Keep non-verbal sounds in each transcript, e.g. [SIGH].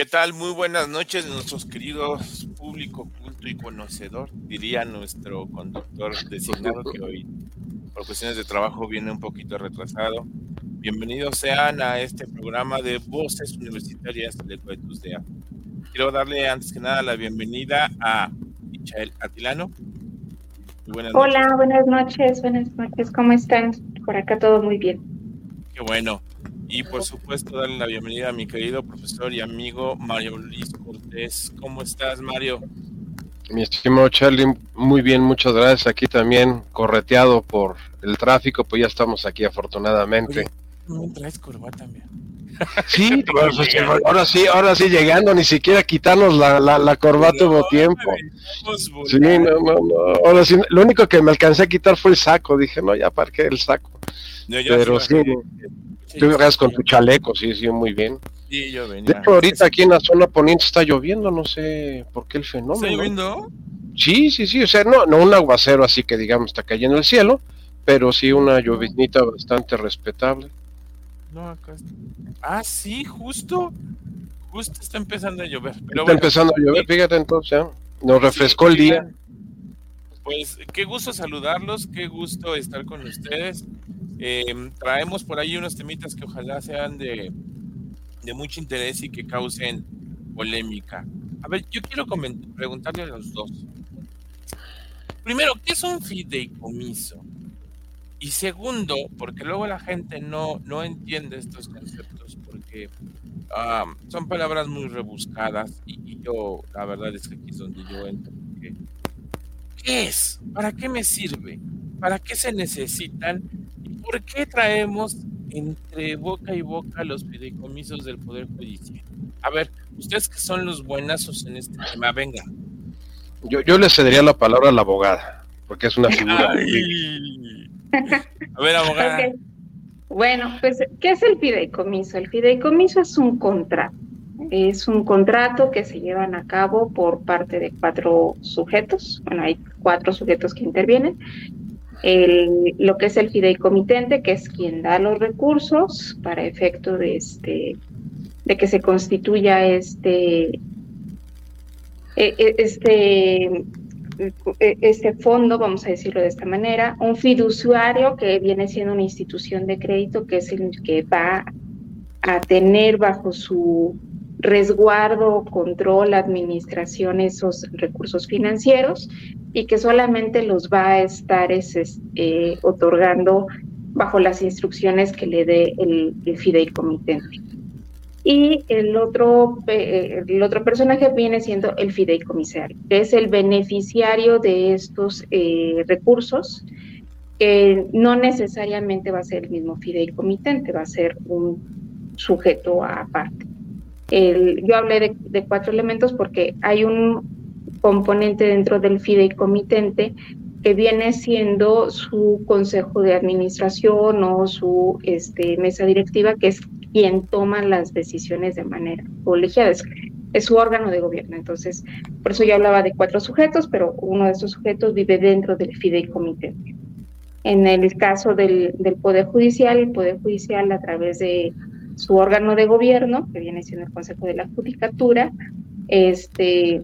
¿Qué tal? Muy buenas noches, nuestros queridos público culto y conocedor, diría nuestro conductor designado que hoy por cuestiones de trabajo viene un poquito retrasado. Bienvenidos sean a este programa de Voces Universitarias de Coetusdea. Quiero darle antes que nada la bienvenida a Michael Atilano. Hola, buenas noches, buenas noches, ¿cómo están? Por acá todo muy bien. Qué bueno. Y por supuesto, darle la bienvenida a mi querido profesor y amigo Mario Luis Cortés. ¿Cómo estás, Mario? Mi estimado Charlie, muy bien, muchas gracias. Aquí también correteado por el tráfico, pues ya estamos aquí afortunadamente. no traes corbata también. [LAUGHS] Sí, pues, ahora sí, ahora sí llegando, ni siquiera quitarnos la, la, corbata hubo tiempo. Sí, no, no, no. Ahora sí, lo único que me alcancé a quitar fue el saco. Dije, no, ya parqué el saco. Pero sí, Tú veas con tu chaleco, sí, sí, muy bien. Sí, yo venía. ahorita aquí en la zona poniente está lloviendo, no sé por qué el fenómeno. ¿Está lloviendo? Sí, sí, sí, o sea, no, no un aguacero así que digamos está cayendo el cielo, pero sí una lloviznita bastante respetable. No, acá está. Ah, sí, justo, justo está empezando a llover. está empezando a llover, fíjate entonces, ¿eh? nos refrescó el día. Pues qué gusto saludarlos, qué gusto estar con ustedes. Eh, traemos por ahí unos temitas que ojalá sean de, de mucho interés y que causen polémica. A ver, yo quiero preguntarle a los dos. Primero, ¿qué es un fideicomiso? Y segundo, porque luego la gente no, no entiende estos conceptos, porque ah, son palabras muy rebuscadas y, yo, la verdad es que aquí es donde yo entro. ¿Qué es? ¿Para qué me sirve? ¿Para qué se necesitan? ¿Por qué traemos entre boca y boca los fideicomisos del Poder Judicial? A ver, ustedes que son los buenazos en este tema, venga. Yo, yo le cedería la palabra a la abogada, porque es una [LAUGHS] figura. a ver, abogada. Bueno, pues, ¿qué es el fideicomiso? El fideicomiso es un contrato. Es un contrato que se llevan a cabo por parte de cuatro sujetos. Bueno, hay cuatro sujetos que intervienen el, lo que es el fideicomitente, que es quien da los recursos para efecto de este de que se constituya este e, e, este e, este fondo, vamos a decirlo de esta manera, un fiduciario que viene siendo una institución de crédito que es el que va a tener bajo su resguardo, control, administración esos recursos financieros y que solamente los va a estar eh, otorgando bajo las instrucciones que le dé el, fideicomitente. Y el otro, eh, el otro personaje viene siendo el fideicomisario, que es el beneficiario de estos eh, recursos, que no necesariamente va a ser el mismo fideicomitente, va a ser un sujeto aparte. Yo hablé de cuatro elementos porque hay un componente dentro del fideicomitente que viene siendo su consejo de administración o su este, mesa directiva, que es quien toma las decisiones de manera colegiada. Es, su órgano de gobierno. Entonces, por eso yo hablaba de cuatro sujetos, pero uno de esos sujetos vive dentro del fideicomitente. En el caso del, del Poder Judicial, el Poder Judicial a través de su órgano de gobierno, que viene siendo el Consejo de la Judicatura, este,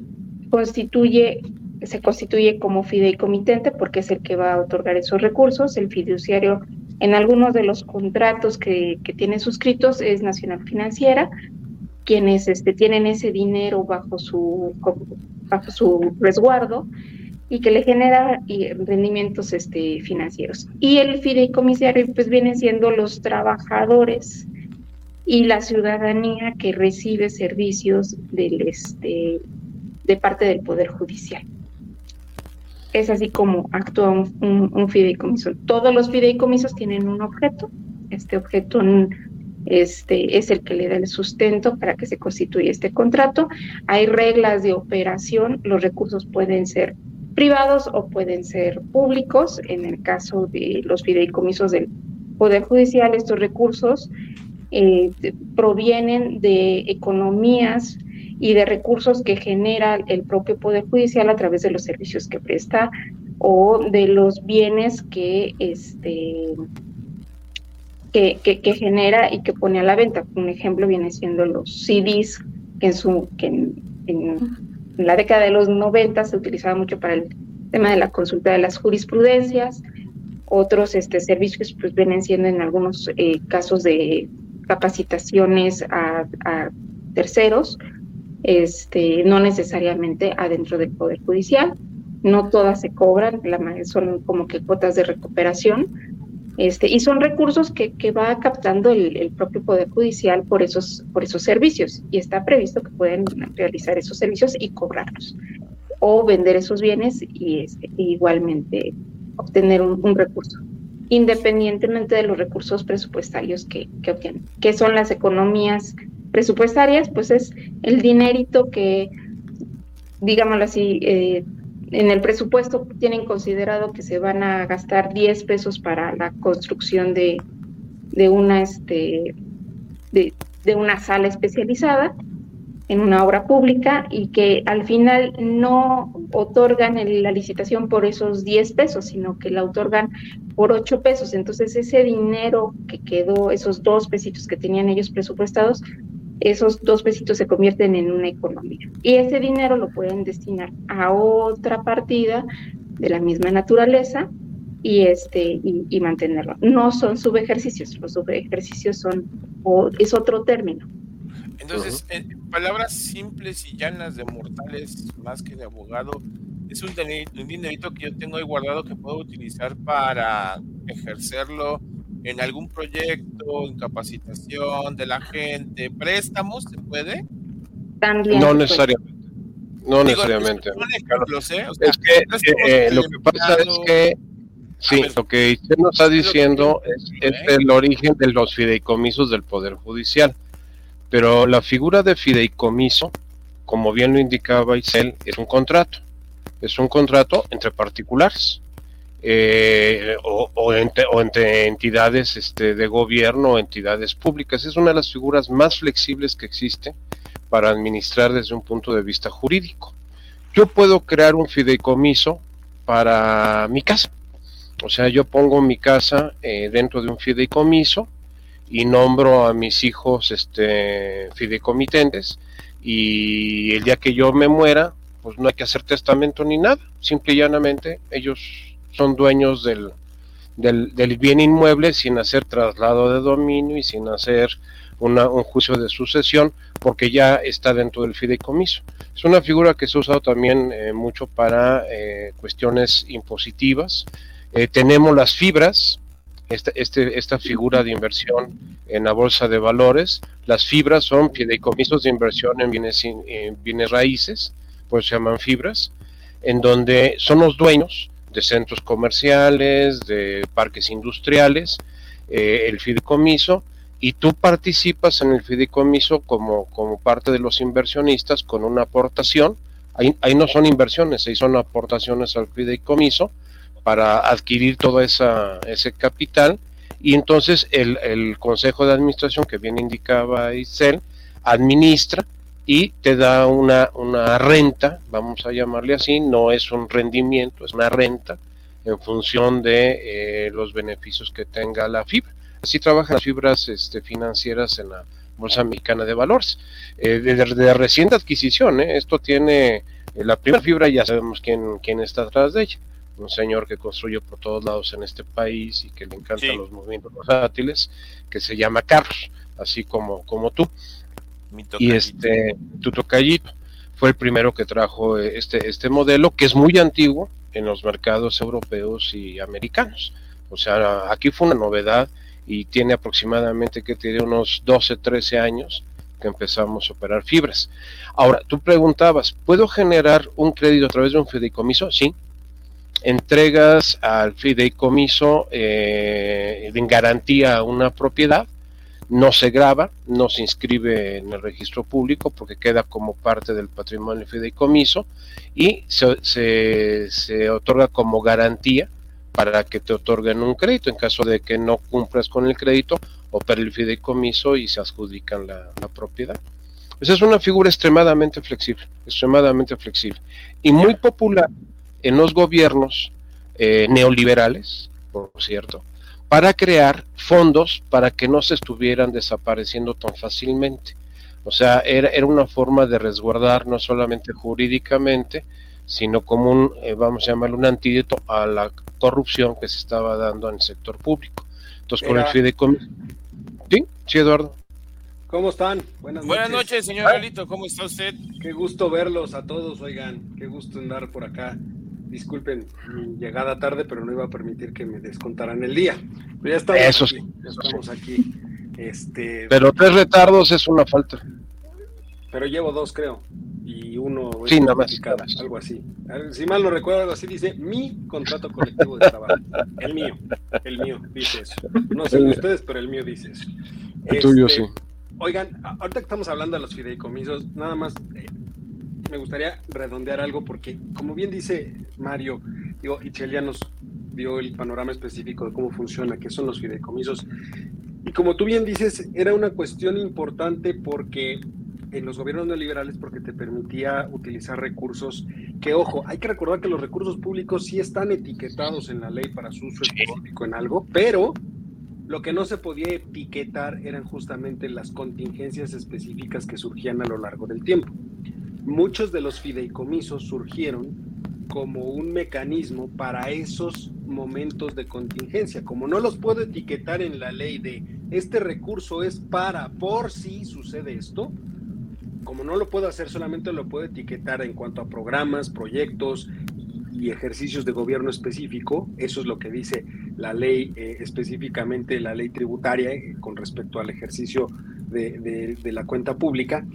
constituye, se constituye como fideicomitente porque es el que va a otorgar esos recursos. El fiduciario en algunos de los contratos que, que tiene suscritos es Nacional Financiera, quienes este, tienen ese dinero bajo su bajo su resguardo y que le genera rendimientos este, financieros. Y el fideicomisario pues vienen siendo los trabajadores y la ciudadanía que recibe servicios del, este, de parte del Poder Judicial. Es así como actúa un, fideicomiso. Todos los fideicomisos tienen un objeto. Este objeto este, es el que le da el sustento para que se constituya este contrato. Hay reglas de operación. Los recursos pueden ser privados o pueden ser públicos. En el caso de los fideicomisos del Poder Judicial, estos recursos eh, provienen de economías y de recursos que genera el propio Poder Judicial a través de los servicios que presta o de los bienes que, este, que, que, genera y que pone a la venta. Un ejemplo viene siendo los CDs, que en, su, que en, la década de los 90 se utilizaba mucho para el tema de la consulta de las jurisprudencias. Otros este, servicios pues vienen siendo en algunos eh, casos de capacitaciones a, terceros este, no necesariamente adentro del Poder Judicial. No todas se cobran, la, son como que cuotas de recuperación. Este, y son recursos que, que va captando el, propio Poder Judicial por esos, por esos servicios. Y está previsto que pueden realizar esos servicios y cobrarlos. O vender esos bienes y este, igualmente obtener un, recurso independientemente de los recursos presupuestarios que, que obtienen, que son las economías presupuestarias, pues es el dinerito que, digámoslo así, eh, en el presupuesto tienen considerado que se van a gastar 10 pesos para la construcción de, de una este de, de, una sala especializada en una obra pública y que al final no otorgan la licitación por esos 10 pesos, sino que la otorgan por 8 pesos. Entonces ese dinero que quedó, esos dos pesitos que tenían ellos presupuestados, esos dos pesitos se convierten en una economía. Y ese dinero lo pueden destinar a otra partida de la misma naturaleza y este y, mantenerlo. No son subejercicios, los subejercicios son o, es otro término. Entonces, en palabras simples y llanas de mortales, más que de abogado, es un, un dinerito que yo tengo ahí guardado que puedo utilizar para ejercerlo en algún proyecto, en capacitación de la gente, préstamos, ¿se puede? También. No necesariamente. No necesariamente. ¿eh? es que eh, lo que pasa es que sí, lo que usted nos está diciendo es, el origen de los fideicomisos del Poder Judicial. Pero la figura de fideicomiso, como bien lo indicaba Isel, es un contrato. Es un contrato entre particulares eh, o, entre, entidades este, de gobierno o entidades públicas. Es una de las figuras más flexibles que existe para administrar desde un punto de vista jurídico. Yo puedo crear un fideicomiso para mi casa. O sea, yo pongo mi casa eh, dentro de un fideicomiso y nombro a mis hijos este, fideicomitentes y el día que yo me muera, pues no hay que hacer testamento ni nada. Simple y llanamente ellos son dueños del, del, bien inmueble sin hacer traslado de dominio y sin hacer un juicio de sucesión porque ya está dentro del fideicomiso. Es una figura que se ha usado también eh, mucho para eh, cuestiones impositivas. Eh, tenemos las fibras, esta, este, esta figura de inversión en la bolsa de valores. Las fibras son fideicomisos de inversión en bienes, en bienes raíces, pues se llaman fibras, en donde son los dueños de centros comerciales, de parques industriales, eh, el fideicomiso, y tú participas en el fideicomiso como, como parte de los inversionistas con una aportación. Ahí, ahí no son inversiones, ahí son aportaciones al fideicomiso para adquirir todo esa, ese capital. Y entonces el, el consejo de administración que bien indicaba Isel administra y te da una, una renta, vamos a llamarle así, no es un rendimiento, es una renta en función de eh, los beneficios que tenga la fibra. Así trabajan las fibras este, financieras en la Bolsa Mexicana de Valores. Eh, de, reciente adquisición, ¿eh? esto tiene la primera fibra, ya sabemos quién, quién está atrás de ella. Un señor que construyó por todos lados en este país y que le encantan los movimientos versátiles, que se llama Carlos, así como, como tú y este tu tocallito. fue el primero que trajo este, este modelo, que es muy antiguo en los mercados europeos y americanos. O sea, aquí fue una novedad y tiene aproximadamente que tiene unos 12, 13 años que empezamos a operar fibras. Ahora, tú preguntabas, ¿puedo generar un crédito a través de un fideicomiso? Sí. Entregas al fideicomiso eh, en garantía una propiedad, no se graba, no se inscribe en el registro público porque queda como parte del patrimonio fideicomiso y se, se, otorga como garantía para que te otorguen un crédito. En caso de que no cumplas con el crédito, opera el fideicomiso y se adjudican la, propiedad. Esa es una figura extremadamente flexible, extremadamente flexible y muy popular en los gobiernos eh, neoliberales, por cierto, para crear fondos para que no se estuvieran desapareciendo tan fácilmente. O sea, era, era una forma de resguardar no solamente jurídicamente, sino como un, eh, vamos a llamarlo, un antídoto a la corrupción que se estaba dando en el sector público. Entonces, con el fideicomiso. Sí, sí, Eduardo. ¿Cómo están? Buenas noches. Buenas noches, señor Galito. ¿Cómo está usted? Qué gusto verlos a todos, oigan. Qué gusto andar por acá. Disculpen mi llegada tarde, pero no iba a permitir que me descontaran el día. Pero ya estamos Eso aquí. Ya estamos aquí. Este... Pero tres retardos es una falta. Pero llevo dos, creo y uno sí, nada más, algo así. Si mal no recuerdo, algo así dice mi contrato colectivo de trabajo. El mío, el mío dice eso. No sé de ustedes, pero el mío dice eso. El tuyo este, sí. Oigan, ahorita que estamos hablando de los fideicomisos, nada más eh, me gustaría redondear algo porque, como bien dice Mario, digo, Ichelia nos dio el panorama específico de cómo funciona, qué son los fideicomisos. Y como tú bien dices, era una cuestión importante porque en los gobiernos neoliberales porque te permitía utilizar recursos que, ojo, hay que recordar que los recursos públicos sí están etiquetados en la ley para su uso específico en algo, pero lo que no se podía etiquetar eran justamente las contingencias específicas que surgían a lo largo del tiempo. Muchos de los fideicomisos surgieron como un mecanismo para esos momentos de contingencia. Como no los puedo etiquetar en la ley de este recurso es para por si sucede esto, como no lo puedo hacer, solamente lo puedo etiquetar en cuanto a programas, proyectos y ejercicios de gobierno específico. Eso es lo que dice la ley, eh, específicamente la ley tributaria eh, con respecto al ejercicio de, de la cuenta pública.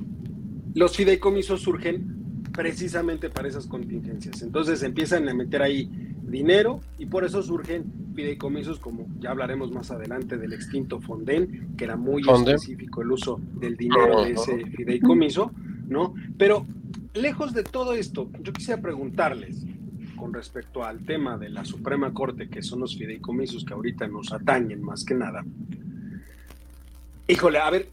Los fideicomisos surgen precisamente para esas contingencias. Entonces empiezan a meter ahí dinero y por eso surgen fideicomisos como ya hablaremos más adelante del extinto Fonden, que era muy específico el uso del dinero de ese fideicomiso, ¿no? Pero lejos de todo esto, yo quisiera preguntarles con respecto al tema de la Suprema Corte, que son los fideicomisos que ahorita nos atañen más que nada. Híjole, a ver,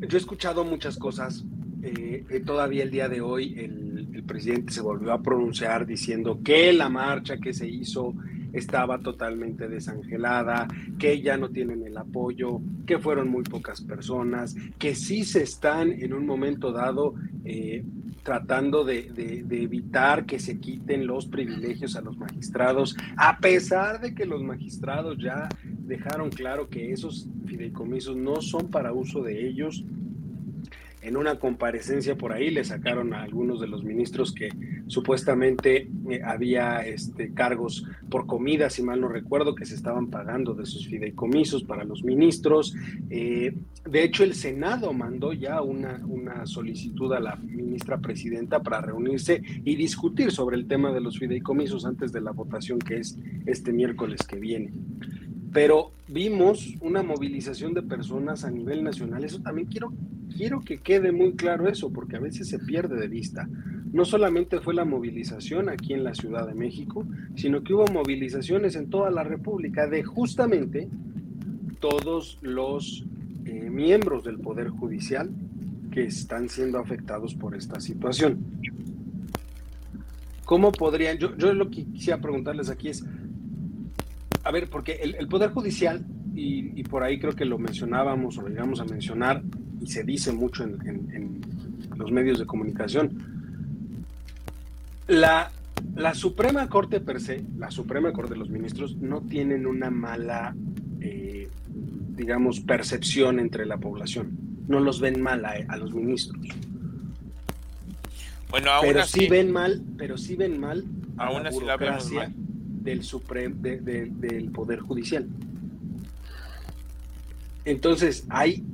yo he escuchado muchas cosas. Eh, todavía el día de hoy el, presidente se volvió a pronunciar diciendo que la marcha que se hizo estaba totalmente desangelada, que ya no tienen el apoyo, que fueron muy pocas personas, que sí se están en un momento dado eh, tratando de, de, evitar que se quiten los privilegios a los magistrados, a pesar de que los magistrados ya dejaron claro que esos fideicomisos no son para uso de ellos, en una comparecencia por ahí le sacaron a algunos de los ministros que supuestamente eh, había este, cargos por comida, si mal no recuerdo, que se estaban pagando de sus fideicomisos para los ministros. Eh, de hecho, el Senado mandó ya una, una solicitud a la ministra presidenta para reunirse y discutir sobre el tema de los fideicomisos antes de la votación que es este miércoles que viene pero vimos una movilización de personas a nivel nacional. Eso también quiero quiero que quede muy claro eso, porque a veces se pierde de vista. No solamente fue la movilización aquí en la Ciudad de México, sino que hubo movilizaciones en toda la República de justamente todos los eh, miembros del Poder Judicial que están siendo afectados por esta situación. ¿Cómo podrían, yo, lo que quisiera preguntarles aquí es, a ver, porque el, Poder Judicial, y, y, por ahí creo que lo mencionábamos o lo llegamos a mencionar, y se dice mucho en, los medios de comunicación, la, la, Suprema Corte per se, la Suprema Corte de los Ministros, no tienen una mala, eh, digamos, percepción entre la población. No los ven mal a, los ministros. Bueno, aún pero así, sí ven mal, pero sí ven mal a Aún la así la burocracia mal. del Suprem, de- de- del Poder Judicial. Entonces, hay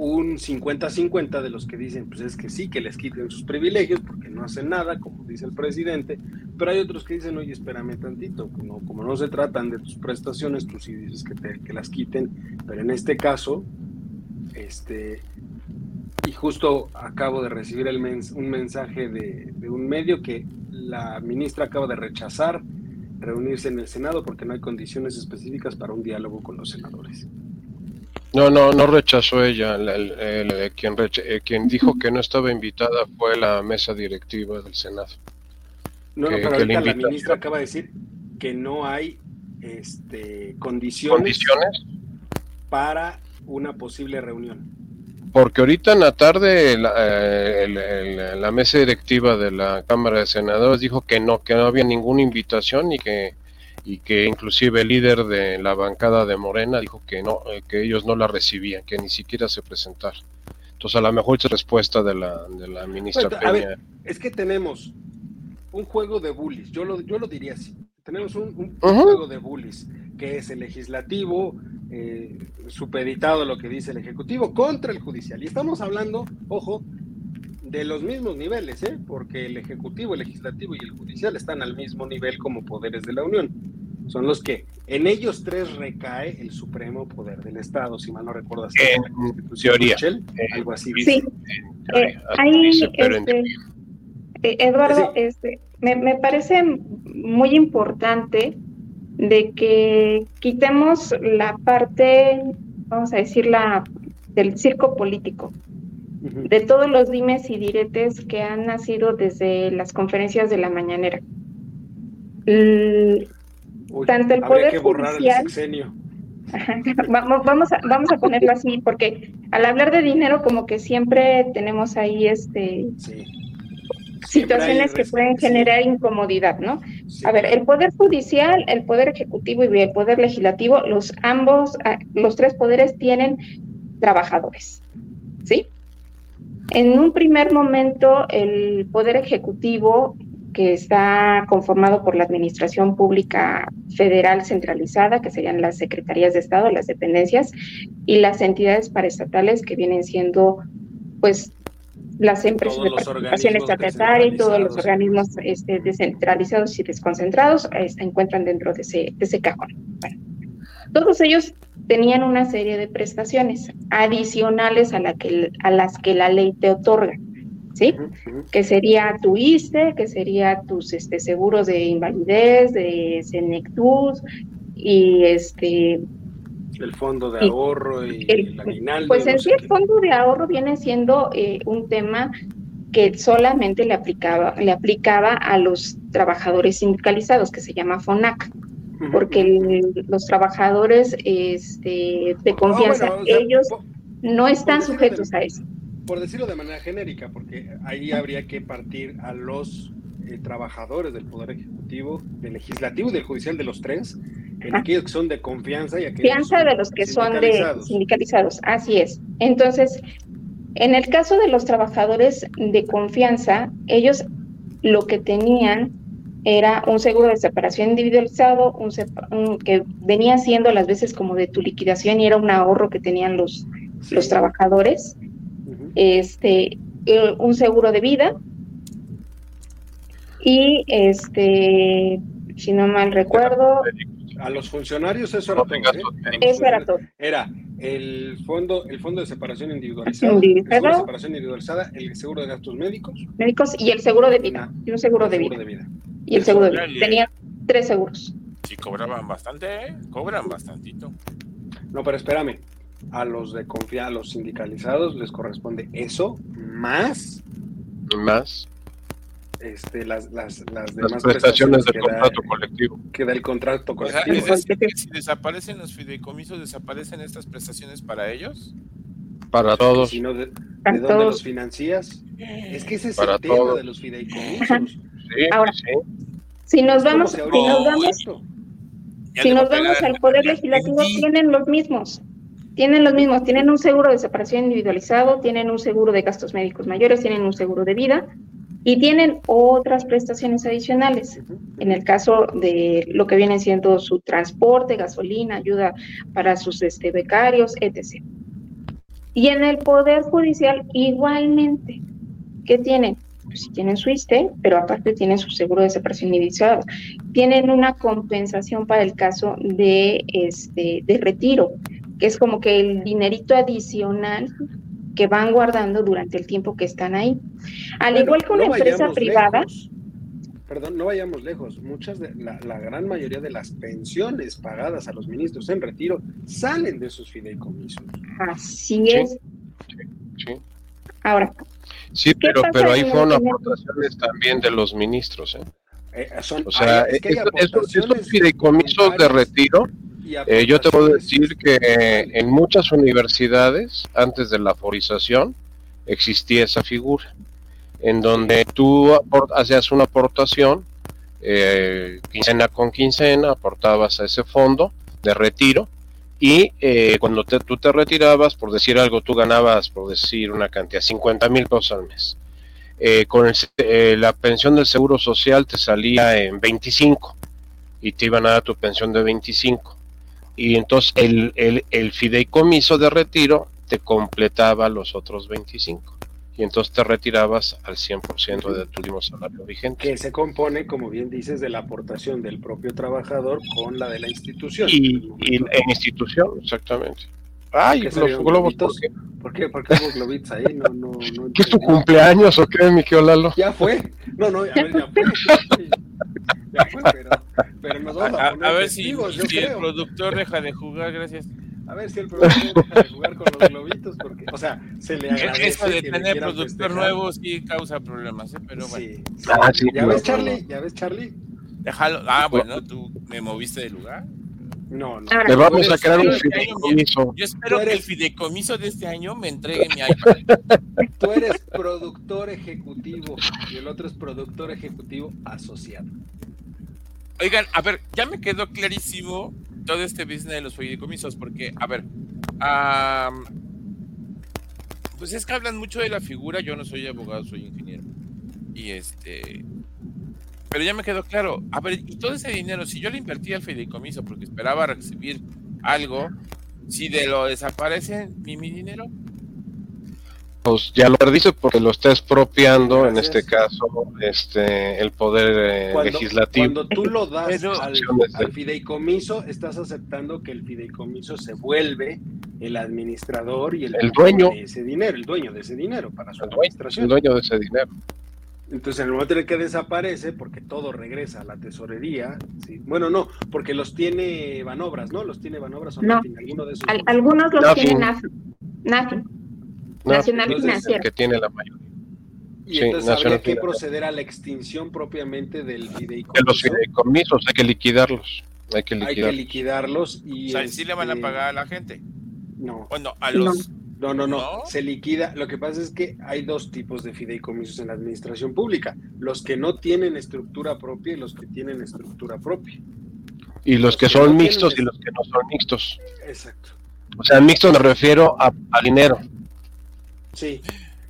un 50-50 de los que dicen, pues es que sí, que les quiten sus privilegios porque no hacen nada, como dice el presidente, pero hay otros que dicen, oye, espérame tantito, no, como no se tratan de tus prestaciones, tú sí dices que, te- que las quiten, pero en este caso, este, y justo acabo de recibir un mensaje de un medio que la ministra acaba de rechazar reunirse en el Senado porque no hay condiciones específicas para un diálogo con los senadores. No, no, no rechazó ella. El, el- el- eh, quien, recha- eh, quien dijo que no estaba invitada fue la mesa directiva del Senado. No, no, pero ahorita la ministra acaba de decir que no hay este, condiciones, ¿Condiciones? para una posible reunión. Porque ahorita en la tarde la, eh, el- el- la mesa directiva de la Cámara de Senadores dijo que no, que no había ninguna invitación y que y que inclusive el líder de la bancada de Morena dijo que no, eh, que ellos no la recibían, que ni siquiera se presentara. Entonces a lo mejor es respuesta de la, de la ministra Bueno, a Peña. ver, es que tenemos un juego de bullies, yo lo, yo lo diría así. Tenemos un, juego de bullies, que es el legislativo, eh, supeditado a lo que dice el ejecutivo, contra el judicial. Y estamos hablando, ojo, de los mismos niveles, ¿eh? porque el ejecutivo, el legislativo y el judicial están al mismo nivel como poderes de la Unión. Son los que en ellos tres recae el supremo poder del Estado, si mal no En es la Constitución, teoría. Michelle, Eh, algo así. Sí. Eh, ahí, este, eh, Eduardo, este, me, me parece muy importante de que quitemos la parte, vamos a decir, la del circo político, de todos los dimes y diretes que han nacido desde las conferencias de la mañanera. L- Uy, tanto el Poder que Judicial- el [LAUGHS] vamos, vamos, a, vamos a ponerlo así, porque al hablar de dinero, como que siempre tenemos ahí este Sí. situaciones que pueden sí, generar incomodidad, ¿no? sí. A ver, el poder judicial, el poder ejecutivo y el poder legislativo, los ambos, ah, los tres poderes tienen trabajadores, ¿sí? En un primer momento, el poder ejecutivo, que está conformado por la Administración Pública Federal centralizada, que serían las secretarías de Estado, las dependencias, y las entidades paraestatales que vienen siendo, pues, las empresas Todos de participación estatutaria y todos los organismos este, descentralizados y desconcentrados eh, se encuentran dentro de ese, de ese cajón. Bueno, todos ellos tenían una serie de prestaciones adicionales a, la que, a las que la ley te otorga, ¿sí? Que sería tu ISTE, que sería tus este, seguros de invalidez, de Senectud y este El fondo de Y- ahorro y el- el aguinaldo. pues no en sí el qué. fondo de ahorro viene siendo eh, un tema que solamente le aplicaba le aplicaba a los trabajadores sindicalizados que se llama FONAC porque el- los trabajadores este, de confianza Ah, bueno, o sea, ellos no están sujetos a eso por decirlo de manera genérica, porque ahí habría que partir a los eh, trabajadores del Poder Ejecutivo, del Legislativo y del Judicial de los tres, en Ajá. aquellos que son de confianza y aquellos confianza de los que son de sindicalizados. así es. Entonces, en el caso de los trabajadores de confianza, ellos lo que tenían era un seguro de separación individualizado, un, sepa- un- que venía siendo las veces como de tu liquidación y era un ahorro que tenían los, Sí. los trabajadores. Este, eh, un seguro de vida y este, si no mal recuerdo, A los funcionarios eso era No todo, ¿eh? eso era todo. Era el fondo, el fondo de separación individualizada, el Individualizado. seguro de separación individualizada, el seguro de gastos médicos, médicos y el seguro de vida, y un seguro de seguro vida. de vida. Y el seguro de vida. Tenían tres seguros. Sí, cobraban bastante, ¿eh? Cobran bastantito. No, pero espérame. A los de confianza, a los sindicalizados les corresponde eso más Más este, las, las, las las demás prestaciones del que da- contrato colectivo. que da el contrato O sea, colectivo. es decir, que si desaparecen los fideicomisos, ¿desaparecen estas prestaciones para ellos? Para todos. Si no, ¿de, de Para dónde todos. los financias? Es que ese es Para el tema todos. de los fideicomisos. Sí, Ahora, sí. Si nos vamos, si nos vamos, si nos vamos al poder la- legislativo, tienen los mismos. Tienen los mismos, tienen un seguro de separación individualizado, tienen un seguro de gastos médicos mayores, tienen un seguro de vida, y tienen otras prestaciones adicionales. En el caso de lo que viene siendo su transporte, gasolina, ayuda para sus este, becarios, etc. Y en el Poder Judicial igualmente, ¿qué tienen? Pues si tienen su ISTE, pero aparte tienen su seguro de separación iniciado. Tienen una compensación para el caso de, este, de retiro, que es como que el dinerito adicional que van guardando durante el tiempo que están ahí. Al igual que una empresa privada. perdón, no vayamos lejos. Muchas de la, gran mayoría de las pensiones pagadas a los ministros en retiro salen de esos fideicomisos. Así es. Sí, Ahora. Sí, pero, pero ahí fueron aportaciones también de los ministros. ¿eh? Eh, o sea, estos fideicomisos de retiro eh, yo te puedo decir que en muchas universidades, antes de la aforización, existía esa figura, en donde tú hacías una aportación, eh, quincena con quincena, aportabas a ese fondo de retiro, y eh, cuando tú te retirabas, por decir algo, tú ganabas, por decir una cantidad, 50 mil pesos al mes. con la pensión del Seguro Social te salía en 25 y te iban a dar tu pensión de 25 y entonces el, el, el, fideicomiso de retiro te completaba los otros 25 y entonces te retirabas al 100% de tu último salario vigente. Que se compone, como bien dices, de la aportación del propio trabajador con la de la institución. Y, en institución, exactamente. Ay, los globos, ¿por qué? ¿Por qué? ¿Por qué hubo globitos ahí? No, no, no ¿Qué es tu cumpleaños o qué, mi Lalo? Ya fue. No, no, a ver, ya fue. [LAUGHS] Fue, pero pero nos vamos a, a, ver si, si el productor deja de jugar, gracias. A ver si el productor deja de jugar con los globitos, porque, o sea, se le agradece. Eso de tener productor nuevo sí causa problemas, ¿eh? pero bueno. Ah, sí, ¿Ya ves, Charlie? ¿Ya ves, Charlie? Déjalo. Ah, bueno, tú me moviste de lugar. No, no. Le vamos a crear un fideicomiso. Yo espero que el fideicomiso de este año me entregue mi iPad. Tú eres productor ejecutivo y el otro es productor ejecutivo asociado. Oigan, a ver, ya me quedó clarísimo todo este business de los fideicomisos, porque, a ver, pues es que hablan mucho de la figura, yo no soy abogado, soy ingeniero. Y este, pero ya me quedó claro, a ver, y todo ese dinero, si yo le invertía al fideicomiso porque esperaba recibir algo, si de lo desaparece mi, mi dinero, pues ya lo perdiste porque lo está expropiando, en este caso, este el poder eh, legislativo. Cuando tú lo [LAUGHS] das al, fideicomiso, estás aceptando que el fideicomiso se vuelve el administrador y el, dueño de ese dinero, el dueño de ese dinero para su el administración. el dueño de ese dinero. Entonces, en el momento en el que desaparece, porque todo regresa a la tesorería, bueno, no, porque los tiene Banobras, ¿no? Los tiene Banobras o no. alguno de esos. algunos los tiene NAFI. Nacional Financiero. Que tiene la mayoría. Y entonces habría que proceder a la extinción propiamente del fideicomiso. De los fideicomisos, hay que liquidarlos. Hay que, liquidarlos. Hay que liquidarlos. Y o sea, ¿sí le van a este, pagar a la gente? No. Bueno, a los... No, no, no, Se liquida. Lo que pasa es que hay dos tipos de fideicomisos en la administración pública: los que no tienen estructura propia y los que tienen estructura propia. Y los, que, son mixtos y los que no son mixtos. Exacto. O sea, mixto me refiero a, a dinero. Sí,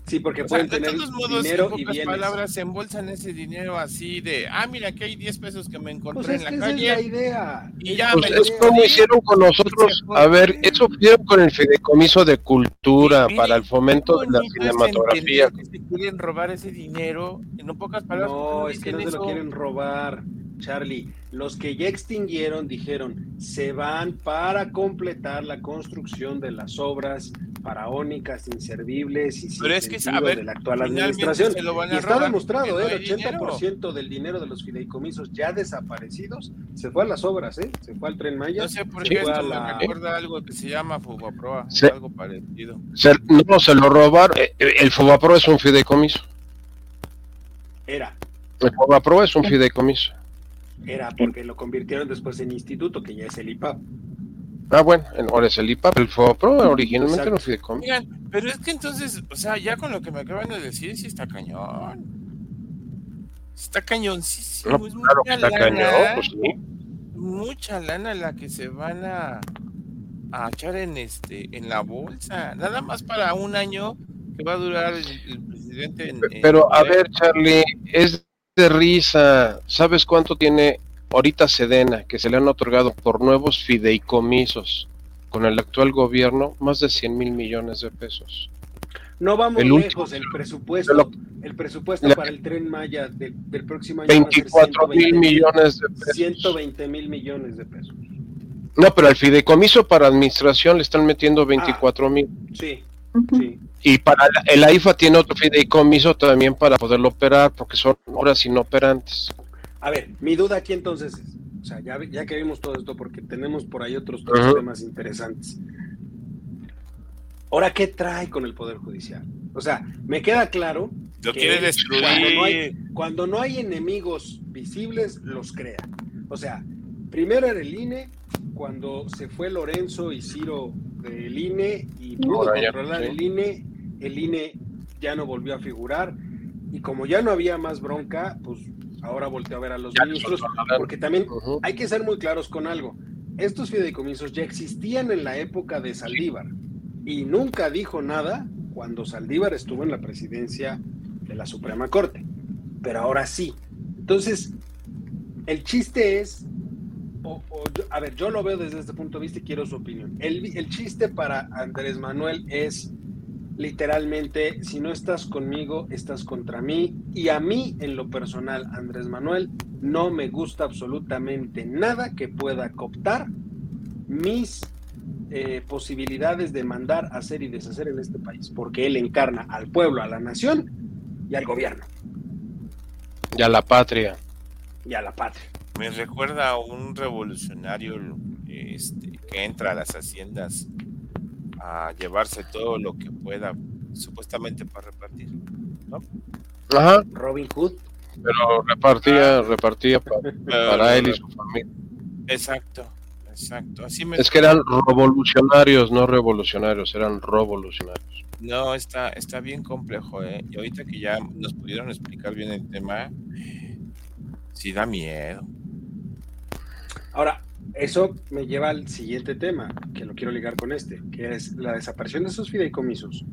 sí, porque pueden tener de todos modos, dinero en pocas palabras, se embolsan ese dinero así de, ah, mira, aquí hay 10 pesos que me encontré pues en la calle. Es la idea. Y ya pues es como hicieron con nosotros. A ver, eso hicieron con el fideicomiso de cultura para el fomento de la cinematografía. Que se quieren robar ese dinero, en pocas palabras. No, es que no se lo quieren robar. Charlie, los que ya extinguieron dijeron, se van para completar la construcción de las obras faraónicas, inservibles y Pero es que, a ver, de la actual administración. y está demostrado, ¿eh? el 80% del dinero de los fideicomisos ya desaparecidos se fue a las obras, ¿eh? se fue al Tren Maya. No sé por qué esto me recuerda algo que se llama Fobaproa, algo parecido. no, se lo robaron, eh, el Fobaproa es un fideicomiso. Era. El Fobaproa es un fideicomiso. Era porque lo convirtieron después en instituto, que ya es el IPAP. Ah, bueno, ahora es el IPAP, el FOPRO originalmente no fue Oigan, pero es que entonces, o sea, ya con lo que me acaban de decir, sí está cañón. Está cañoncísimo. es mucha lana, pues Mucha lana la que se van a, a echar en este en la bolsa. Nada más para un año que va a durar el, presidente. Pero a ver, Charlie, es de risa. ¿Sabes cuánto tiene ahorita Sedena que se le han otorgado por nuevos fideicomisos con el actual gobierno? Más de 100 mil millones de pesos. No vamos lejos, el presupuesto, el presupuesto para el tren Maya del, próximo año. 24 mil millones de pesos. 120 mil millones de pesos. No, pero al fideicomiso para administración le están metiendo 24 mil. sí, sí. Y para el AIFA tiene otro fideicomiso también para poderlo operar, porque son horas inoperantes. A ver, mi duda aquí entonces es, o sea, ya, ya que vimos todo esto, porque tenemos por ahí otros temas interesantes. Ahora, ¿qué trae con el Poder Judicial? O sea, me queda claro. Lo quiere destruir. Cuando no, hay, cuando no hay enemigos visibles, los crea. O sea, primero era el INE, cuando se fue Lorenzo y Ciro del INE y pudo controlar el INE, el INE ya no volvió a figurar. Y como ya no había más bronca, pues ahora volteó a ver a los ministros, porque también hay que ser muy claros con algo. Estos fideicomisos ya existían en la época de Saldívar y nunca dijo nada cuando Saldívar estuvo en la presidencia de la Suprema Corte, pero ahora sí. Entonces, el chiste es, a ver, yo lo veo desde este punto de vista y quiero su opinión. El, el chiste para Andrés Manuel es literalmente, si no estás conmigo, estás contra mí. Y a mí, en lo personal, Andrés Manuel, no me gusta absolutamente nada que pueda cooptar mis eh, posibilidades de mandar, hacer y deshacer en este país, porque él encarna al pueblo, a la nación y al gobierno. Y a la patria. Y a la patria. Me recuerda a un revolucionario este, que entra a las haciendas a llevarse todo lo que pueda, supuestamente para repartir, ¿no? Ajá. Robin Hood. Pero repartía, repartía para, para él y su familia. Exacto. Exacto, así Es que eran revolucionarios, no revolucionarios, eran revolucionarios. No, está, está bien complejo, ¿eh? Y ahorita que ya nos pudieron explicar bien el tema, sí da miedo. Ahora, eso me lleva al siguiente tema, que lo quiero ligar con este, que es la desaparición de esos fideicomisos.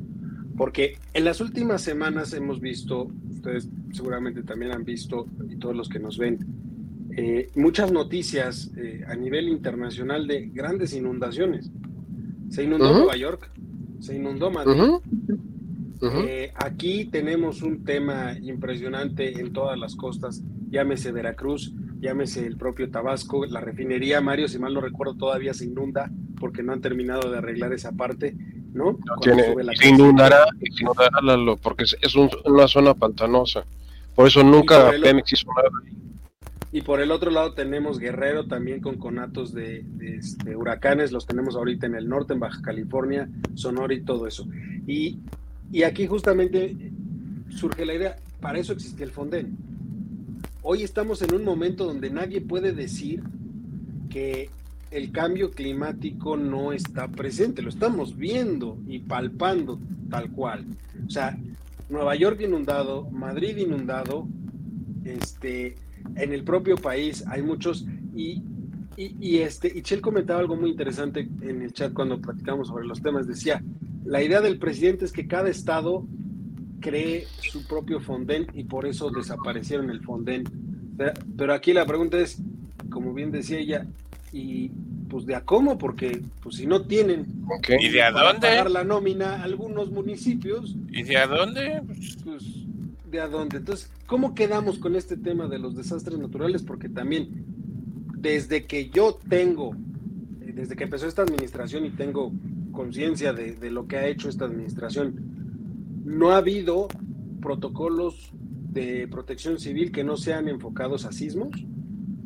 Porque en las últimas semanas hemos visto, ustedes seguramente también han visto, y todos los que nos ven, eh, muchas noticias eh, a nivel internacional de grandes inundaciones. Se inundó Nueva York, se inundó Madrid. Eh, aquí tenemos un tema impresionante en todas las costas, llámese Veracruz, llámese el propio Tabasco, la refinería Mario, si mal no recuerdo, todavía se inunda porque no han terminado de arreglar esa parte, ¿no? se inundará, porque es, una zona pantanosa. Por eso nunca Pemex hizo nada y por el otro lado tenemos Guerrero también con conatos de, este, huracanes, los tenemos ahorita en el norte, en Baja California, Sonora y todo eso. Y, aquí justamente surge la idea, para eso existía el Fonden. Hoy estamos en un momento donde nadie puede decir que el cambio climático no está presente, lo estamos viendo y palpando tal cual. O sea, Nueva York inundado, Madrid inundado, este, en el propio país hay muchos y, y, este y Chel comentaba algo muy interesante en el chat cuando platicamos sobre los temas decía la idea del presidente es que cada estado cree su propio fonden y por eso desaparecieron el fonden pero, aquí la pregunta es como bien decía ella y pues de a cómo porque pues si no tienen y de a dónde pagar la nómina algunos municipios y de a dónde pues de a dónde entonces ¿Cómo quedamos con este tema de los desastres naturales? Porque también, desde que yo tengo, desde que empezó esta administración y tengo conciencia de, lo que ha hecho esta administración, no ha habido protocolos de protección civil que no sean enfocados a sismos,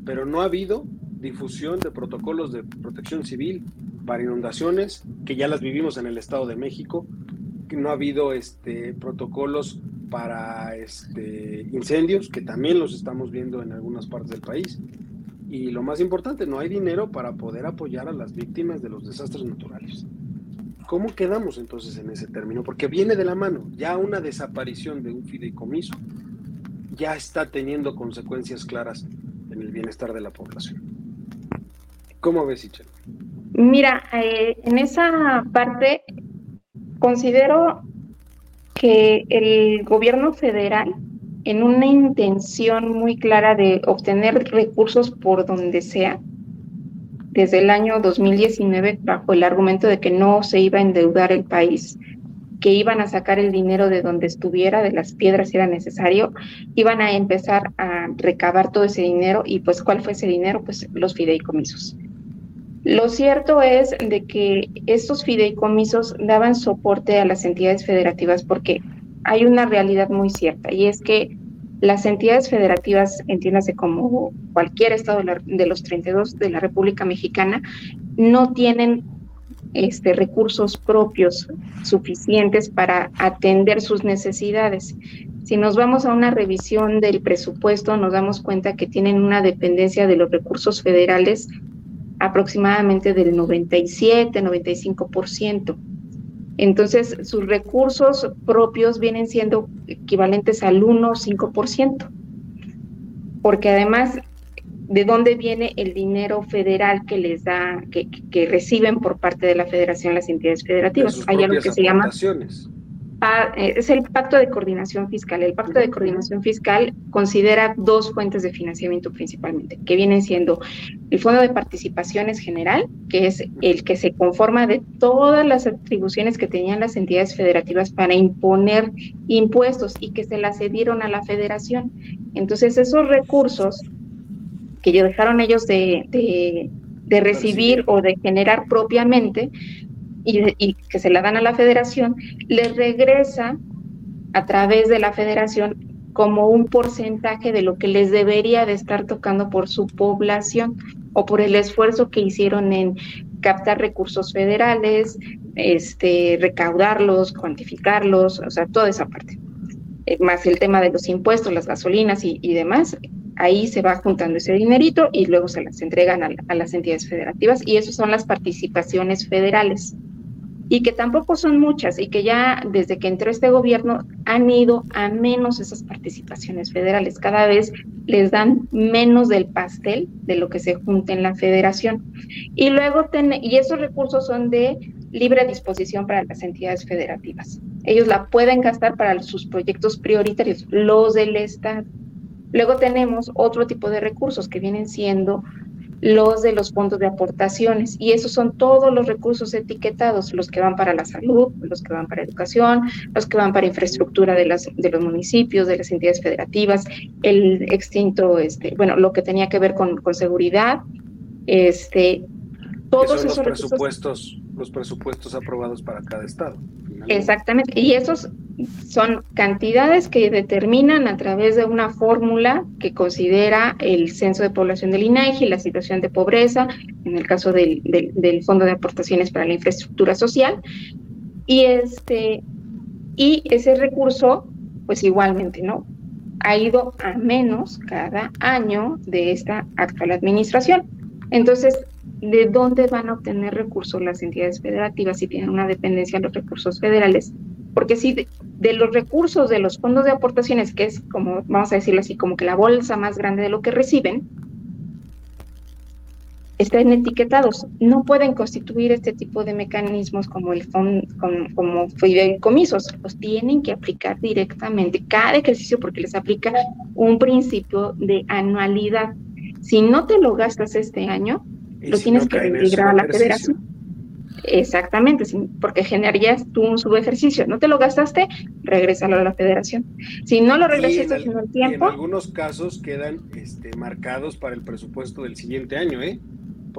pero no ha habido difusión de protocolos de protección civil para inundaciones, que ya las vivimos en el Estado de México, no ha habido este, protocolos para este, incendios, que también los estamos viendo en algunas partes del país. Y lo más importante, no hay dinero para poder apoyar a las víctimas de los desastres naturales. ¿Cómo quedamos entonces en ese término? Porque viene de la mano, ya una desaparición de un fideicomiso ya está teniendo consecuencias claras en el bienestar de la población. ¿Cómo ves, Ichel? Mira, eh, en esa parte considero que el gobierno federal, en una intención muy clara de obtener recursos por donde sea, desde el año 2019, bajo el argumento de que no se iba a endeudar el país, que iban a sacar el dinero de donde estuviera, de las piedras si era necesario, iban a empezar a recabar todo ese dinero y pues ¿cuál fue ese dinero? Pues los fideicomisos. Lo cierto es de que estos fideicomisos daban soporte a las entidades federativas porque hay una realidad muy cierta y es que las entidades federativas, entiéndase como cualquier estado de, los 32 de la República Mexicana, no tienen este, recursos propios suficientes para atender sus necesidades. Si nos vamos a una revisión del presupuesto, nos damos cuenta que tienen una dependencia de los recursos federales aproximadamente del 97, 95%. Entonces, sus recursos propios vienen siendo equivalentes al 1 5%, porque además, ¿de dónde viene el dinero federal que les da, que, que reciben por parte de la federación las entidades federativas? Hay algo que se llama es el pacto de coordinación fiscal. El pacto de coordinación fiscal considera dos fuentes de financiamiento principalmente, que vienen siendo el Fondo de Participaciones General, que es el que se conforma de todas las atribuciones que tenían las entidades federativas para imponer impuestos y que se las cedieron a la federación. Entonces, esos recursos que dejaron ellos de, de recibir o de generar propiamente, y, que se la dan a la federación, le regresa a través de la federación como un porcentaje de lo que les debería de estar tocando por su población o por el esfuerzo que hicieron en captar recursos federales, este, recaudarlos, cuantificarlos, o sea, toda esa parte. Eh, más el tema de los impuestos, las gasolinas y, demás, ahí se va juntando ese dinerito y luego se las entregan a, a las entidades federativas y eso son las participaciones federales y que tampoco son muchas y que ya desde que entró este gobierno han ido a menos esas participaciones federales. Cada vez les dan menos del pastel de lo que se junta en la federación. Y luego, y esos recursos son de libre disposición para las entidades federativas. Ellos la pueden gastar para sus proyectos prioritarios, los del Estado. Luego tenemos otro tipo de recursos que vienen siendo los de los fondos de aportaciones y esos son todos los recursos etiquetados, los que van para la salud, los que van para educación, los que van para infraestructura de, las, de los municipios, de las entidades federativas, el extinto, este, bueno, lo que tenía que ver con, con seguridad, este, todos esos presupuestos, los presupuestos aprobados para cada estado. Exactamente, y esos son cantidades que determinan a través de una fórmula que considera el censo de población del INEGI, la situación de pobreza, en el caso del, del, Fondo de Aportaciones para la Infraestructura Social, y este y ese recurso, pues igualmente, ¿no? Ha ido a menos cada año de esta actual administración. Entonces, ¿de dónde van a obtener recursos las entidades federativas si tienen una dependencia de los recursos federales? Porque si de, los recursos de los fondos de aportaciones, que es como, vamos a decirlo así, como que la bolsa más grande de lo que reciben, están etiquetados. No pueden constituir este tipo de mecanismos como el fondo, como, como fideicomisos. Los tienen que aplicar directamente cada ejercicio porque les aplica un principio de anualidad. Si no te lo gastas este año, lo tienes que integrar a la federación. Exactamente, porque generarías tú un subejercicio. No te lo gastaste, regrésalo a la federación. Si no lo regresaste en el tiempo. En algunos casos quedan este, marcados para el presupuesto del siguiente año, ¿eh?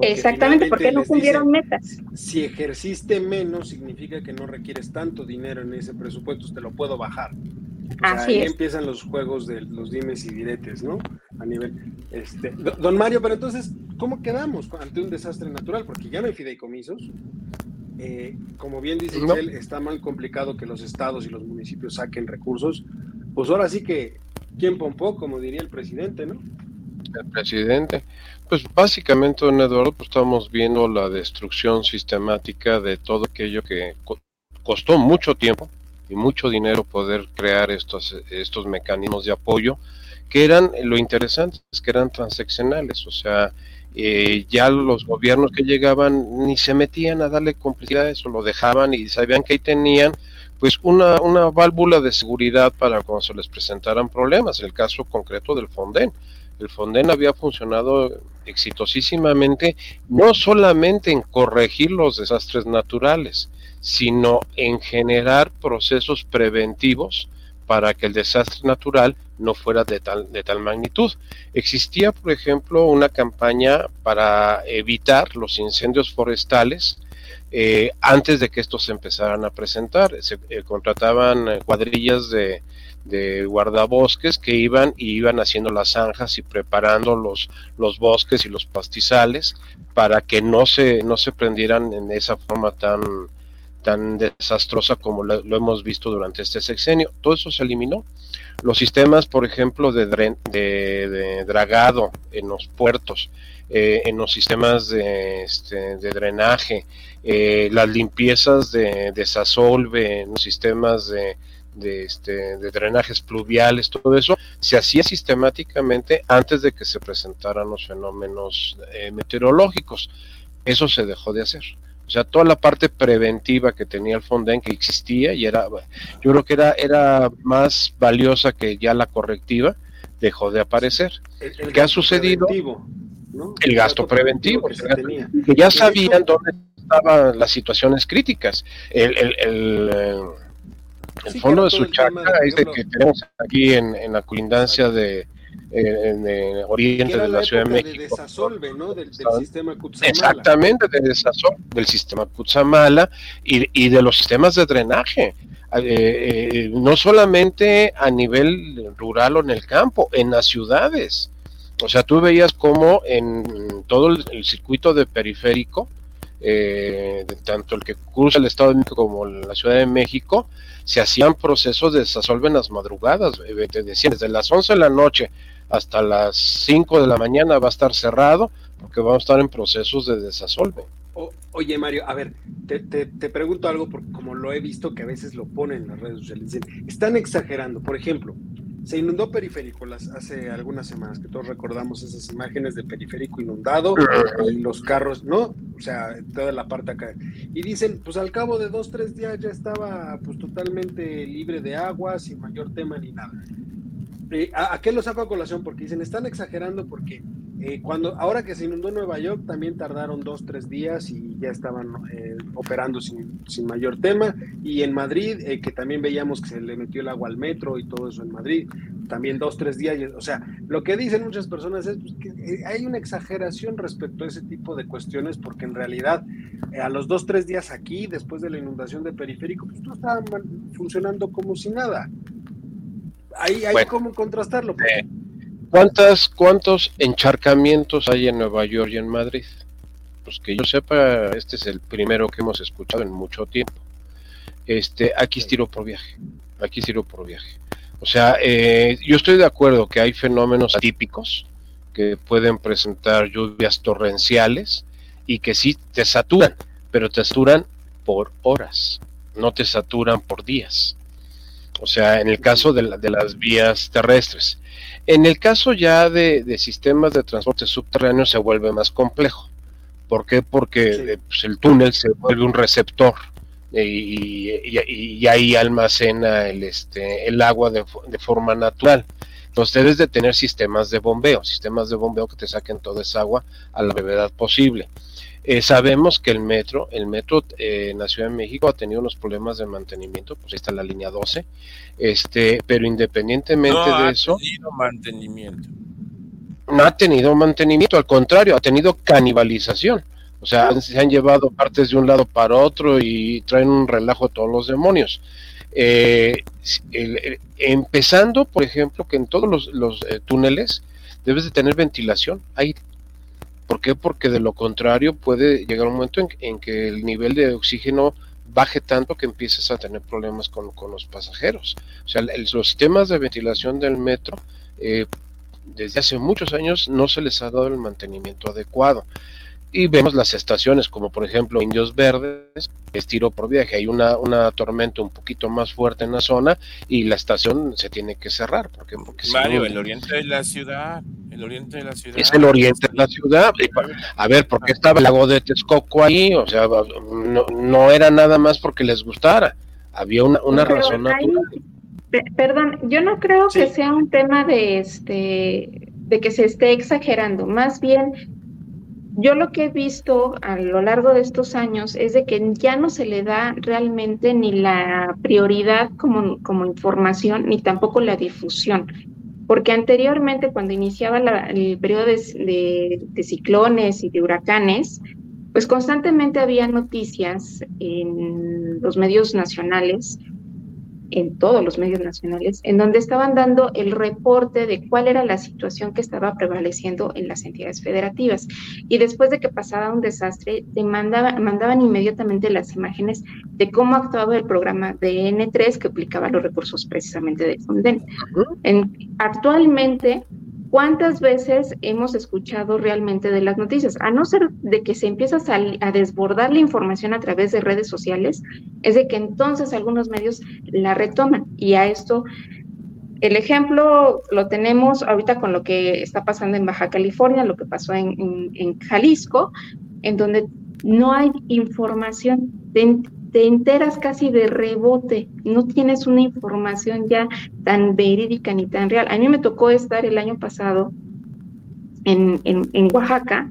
Exactamente, porque no cumplieron metas. Si ejerciste menos, significa que no requieres tanto dinero en ese presupuesto, te lo puedo bajar. Ahí empiezan los juegos de los dimes y diretes, ¿no? A nivel. Este, don Mario, pero entonces, ¿cómo quedamos ante un desastre natural? Porque ya no hay fideicomisos. Eh, como bien dice él, está mal complicado que los estados y los municipios saquen recursos. Pues ahora sí que, ¿quién pompó? Como diría el presidente, ¿no? El presidente. Pues básicamente, don Eduardo, pues estamos viendo la destrucción sistemática de todo aquello que costó mucho tiempo y mucho dinero poder crear estos, estos mecanismos de apoyo que eran, lo interesante es que eran transaccionales, o sea, eh, ya los gobiernos que llegaban ni se metían a darle complicidad a eso, lo dejaban y sabían que ahí tenían pues una, una válvula de seguridad para cuando se les presentaran problemas, el caso concreto del Fonden. El Fonden había funcionado exitosísimamente no solamente en corregir los desastres naturales, sino en generar procesos preventivos para que el desastre natural no fuera de tal, de tal magnitud. Existía, por ejemplo, una campaña para evitar los incendios forestales eh, antes de que estos se empezaran a presentar. Se eh, contrataban eh, cuadrillas de, de, guardabosques que iban y iban haciendo las zanjas y preparando los, los bosques y los pastizales para que no se, no se prendieran en esa forma tan, tan desastrosa como lo, hemos visto durante este sexenio. Todo eso se eliminó. Los sistemas, por ejemplo, de, de, dragado en los puertos, eh, en los sistemas de, este, de drenaje, eh, las limpiezas de desasolve, en los sistemas de, de, este, de drenajes pluviales, todo eso, se hacía sistemáticamente antes de que se presentaran los fenómenos eh, meteorológicos. Eso se dejó de hacer. O sea, toda la parte preventiva que tenía el Fonden, que existía y era, yo creo que era, era más valiosa que ya la correctiva, dejó de aparecer. El, ¿Qué ha sucedido? El gasto preventivo, que, ya sabían dónde estaban las situaciones críticas. el, el el fondo de su chacra es de que tenemos aquí en, en la colindancia de, en, el oriente de la, Ciudad de México. De desasolve, ¿no? Del, sistema Cutzamala. Exactamente, de desasolve del sistema Cutzamala y, y de los sistemas de drenaje. Eh, eh, no solamente a nivel rural o en el campo, en las ciudades. O sea, tú veías como en todo el circuito de periférico, eh, tanto el que cruza el Estado de México como la Ciudad de México, se hacían procesos de desasolve en las madrugadas, eh, te decían, desde las 11 de la noche hasta las 5 de la mañana va a estar cerrado porque vamos a estar en procesos de desasolve. oye Mario, a ver, te, te, pregunto algo porque como lo he visto que a veces lo ponen en las redes sociales, están exagerando, por ejemplo, se inundó periférico las, hace algunas semanas, que todos recordamos esas imágenes de periférico inundado los carros, ¿no? O sea, toda la parte acá. Y dicen, pues al cabo de dos, tres días ya estaba pues totalmente libre de agua, sin mayor tema ni nada. Eh, ¿a, qué lo saco a colación? Porque dicen, están exagerando porque eh, cuando, ahora que se inundó Nueva York, también tardaron dos, tres días y ya estaban eh, operando sin, sin, mayor tema. Y en Madrid, que también veíamos que se le metió el agua al metro y todo eso en Madrid, también dos, tres días. O sea, lo que dicen muchas personas es pues, que hay una exageración respecto a ese tipo de cuestiones, porque en realidad a los dos, tres días aquí, después de la inundación de periférico, pues todo estaba funcionando como si nada. Ahí hay como contrastarlo. Eh, ¿Cuántas, ¿Cuántos encharcamientos hay en Nueva York y en Madrid? Pues que yo sepa, este es el primero que hemos escuchado en mucho tiempo. Este, aquí es tiro por viaje. Aquí es tiro por viaje. O sea, eh, yo estoy de acuerdo que hay fenómenos atípicos que pueden presentar lluvias torrenciales y que sí te saturan, pero te saturan por horas, no te saturan por días o sea, en el caso de, las vías terrestres. En el caso ya de, sistemas de transporte subterráneo se vuelve más complejo. ¿Por qué? Porque eh, pues, el túnel se vuelve un receptor y, ahí almacena el, este, el agua de, de, forma natural. Entonces debes de tener sistemas de bombeo, sistemas de bombeo que te saquen toda esa agua a la brevedad posible. Eh, sabemos que el metro, el metro eh, en la Ciudad de México ha tenido unos problemas de mantenimiento, pues ahí está la línea 12, este, pero independientemente de eso... No ha tenido mantenimiento. No ha tenido mantenimiento, al contrario, ha tenido canibalización. O sea, se han llevado partes de un lado para otro y traen un relajo de todos los demonios. Eh, empezando, por ejemplo, que en todos los, los túneles debes de tener ventilación, hay ¿Por qué? Porque de lo contrario puede llegar un momento en, que el nivel de oxígeno baje tanto que empieces a tener problemas con, los pasajeros. O sea, los sistemas de ventilación del metro eh, desde hace muchos años no se les ha dado el mantenimiento adecuado y vemos las estaciones como por ejemplo Indios Verdes, estiro por viaje, hay una, una tormenta un poquito más fuerte en la zona y la estación se tiene que cerrar. Porque, porque Mario, el oriente de la ciudad, el oriente de la ciudad. Es el oriente de la ciudad. A ver, ¿por qué estaba el lago de Texcoco ahí? O sea, no, no era nada más porque les gustara. había una, una razón Perdón, yo no creo que sea un tema de este de que se esté exagerando, más bien yo lo que he visto a lo largo de estos años es de que ya no se le da realmente ni la prioridad como, como información, ni tampoco la difusión. Porque anteriormente, cuando iniciaba el periodo de, de, ciclones y de huracanes, pues constantemente había noticias en los medios nacionales en todos los medios nacionales, en donde estaban dando el reporte de cuál era la situación que estaba prevaleciendo en las entidades federativas. Y después de que pasaba un desastre, mandaban inmediatamente las imágenes de cómo actuaba el programa de N3 que aplicaba los recursos precisamente de Fonden. En, actualmente, ¿Cuántas veces hemos escuchado realmente de las noticias? A no ser de que se empieza a, desbordar la información a través de redes sociales, es de que entonces algunos medios la retoman. Y a esto, el ejemplo lo tenemos ahorita con lo que está pasando en Baja California, lo que pasó en, Jalisco, en donde no hay información. Te enteras casi de rebote, no tienes una información ya tan verídica ni tan real. A mí me tocó estar el año pasado en, Oaxaca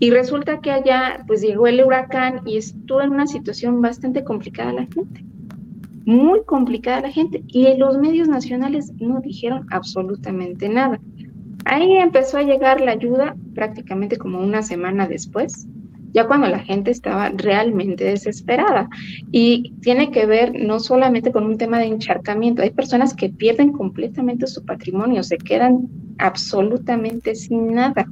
y resulta que allá pues llegó el huracán y estuvo en una situación bastante complicada la gente, muy complicada la gente y los medios nacionales no dijeron absolutamente nada. Ahí empezó a llegar la ayuda prácticamente como una semana después ya cuando la gente estaba realmente desesperada. Y tiene que ver no solamente con un tema de encharcamiento, hay personas que pierden completamente su patrimonio, se quedan absolutamente sin nada.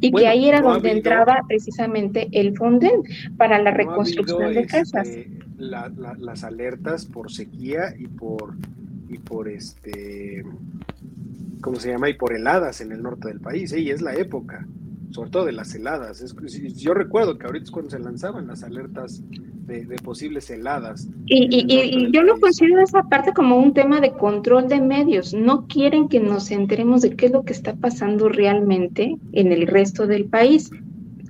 Y que ahí era donde entraba precisamente el Fonden para la reconstrucción de casas. Este, las alertas por sequía y por y por este ¿cómo se llama? y por heladas en el norte del país, ¿eh? y es la época sobre todo de las heladas. yo recuerdo que ahorita es cuando se lanzaban las alertas de, posibles heladas. Y, yo lo considero esa parte como un tema de control de medios. No quieren que nos enteremos de qué es lo que está pasando realmente en el resto del país.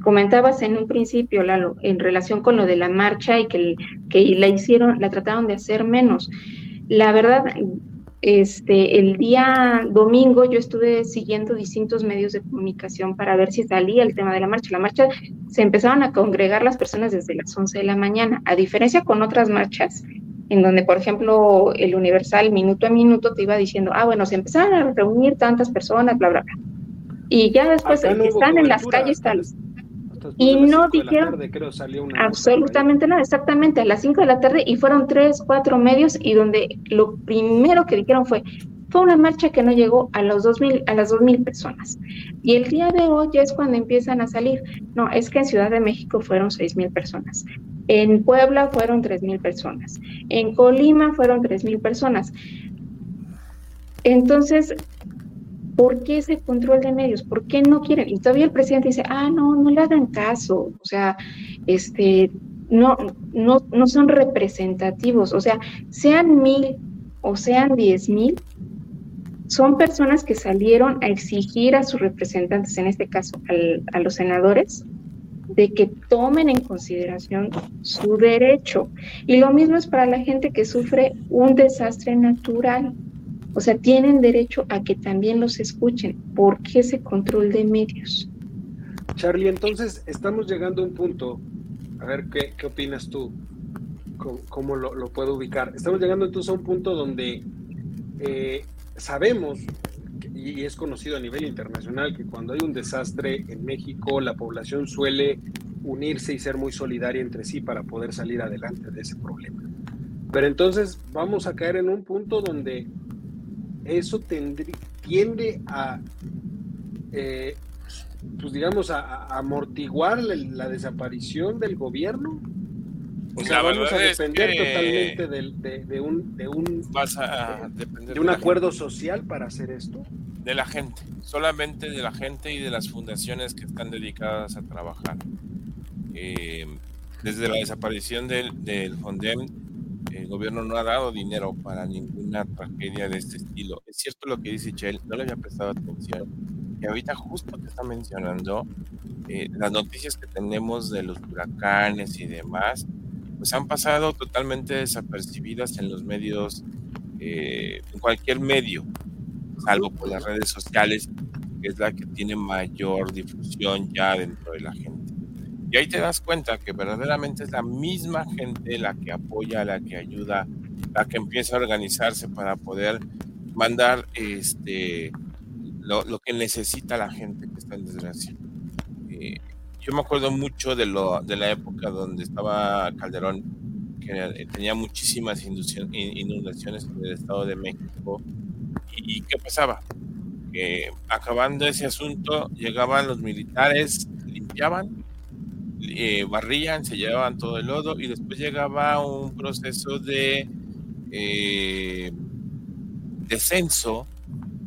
Comentabas en un principio, Lalo, en relación con lo de la marcha y que, que la hicieron, la trataron de hacer menos. La verdad, este, el día domingo yo estuve siguiendo distintos medios de comunicación para ver si salía el tema de la marcha. La marcha se empezaron a congregar las personas desde las 11 de la mañana, a diferencia con otras marchas, en donde, por ejemplo, el Universal minuto a minuto te iba diciendo, ah, bueno, se empezaron a reunir tantas personas, bla, bla, bla. Y ya después están en las calles y no dijeron absolutamente nada, exactamente a las 5 de la tarde y fueron tres, cuatro medios y donde lo primero que dijeron fue fue una marcha que no llegó a los 2000 a las 2000 personas. Y el día de hoy ya es cuando empiezan a salir. No, es que en Ciudad de México fueron 6000 personas. En Puebla fueron 3000 personas. En Colima fueron 3000 personas. Entonces, ¿Por qué ese control de medios? ¿Por qué no quieren? Y todavía el presidente dice, ah, no, no le hagan caso. O sea, este, no, no, no son representativos. O sea, sean mil o sean diez mil, son personas que salieron a exigir a sus representantes, en este caso a los senadores, de que tomen en consideración su derecho. Y lo mismo es para la gente que sufre un desastre natural. O sea, tienen derecho a que también los escuchen. ¿Por qué ese control de medios? Charlie, entonces estamos llegando a un punto, a ver qué, qué opinas tú, cómo, lo, puedo ubicar. Estamos llegando entonces a un punto donde eh, sabemos, y es conocido a nivel internacional, que cuando hay un desastre en México, la población suele unirse y ser muy solidaria entre sí para poder salir adelante de ese problema. Pero entonces vamos a caer en un punto donde eso tiende a, eh, pues digamos, a, amortiguar la, desaparición del gobierno. O sea, vamos a depender totalmente de, un, de un, de, un acuerdo social para hacer esto. De la gente, solamente de la gente y de las fundaciones que están dedicadas a trabajar. Eh, desde la desaparición del, del Fondem, el gobierno no ha dado dinero para ninguna tragedia de este estilo. Es cierto lo que dice Chel, no le había prestado atención. Y ahorita justo que está mencionando eh, las noticias que tenemos de los huracanes y demás, pues han pasado totalmente desapercibidas en los medios, eh, en cualquier medio, salvo por las redes sociales, que es la que tiene mayor difusión ya dentro de la gente. Y ahí te das cuenta que verdaderamente es la misma gente la que apoya, la que ayuda, la que empieza a organizarse para poder mandar este lo, que necesita la gente que está en desgracia. Eh, yo me acuerdo mucho de, lo, de la época donde estaba Calderón, que tenía muchísimas inundaciones en el Estado de México. ¿Y, qué pasaba? Que acabando ese asunto, llegaban los militares, limpiaban, eh, barrían, se llevaban todo el lodo y después llegaba un proceso de eh, descenso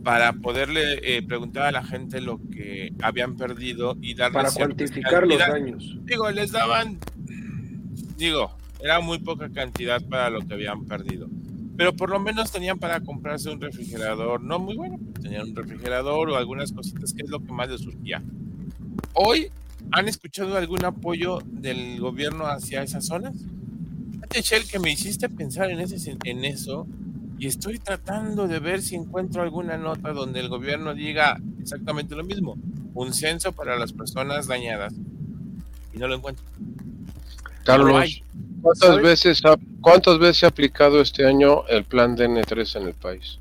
para poderle eh, preguntar a la gente lo que habían perdido y darles para cuantificar los daños. Digo, les daban, digo, era muy poca cantidad para lo que habían perdido, pero por lo menos tenían para comprarse un refrigerador, no muy bueno, tenían un refrigerador o algunas cositas que es lo que más les surgía. Hoy, ¿han escuchado algún apoyo del gobierno hacia esas zonas? Shell, que me hiciste pensar en, ese, en eso, y estoy tratando de ver si encuentro alguna nota donde el gobierno diga exactamente lo mismo, un censo para las personas dañadas. Y no lo encuentro. Carlos, ¿cuántas veces, ha, ¿cuántas veces se ha aplicado este año el plan DN3 en el país?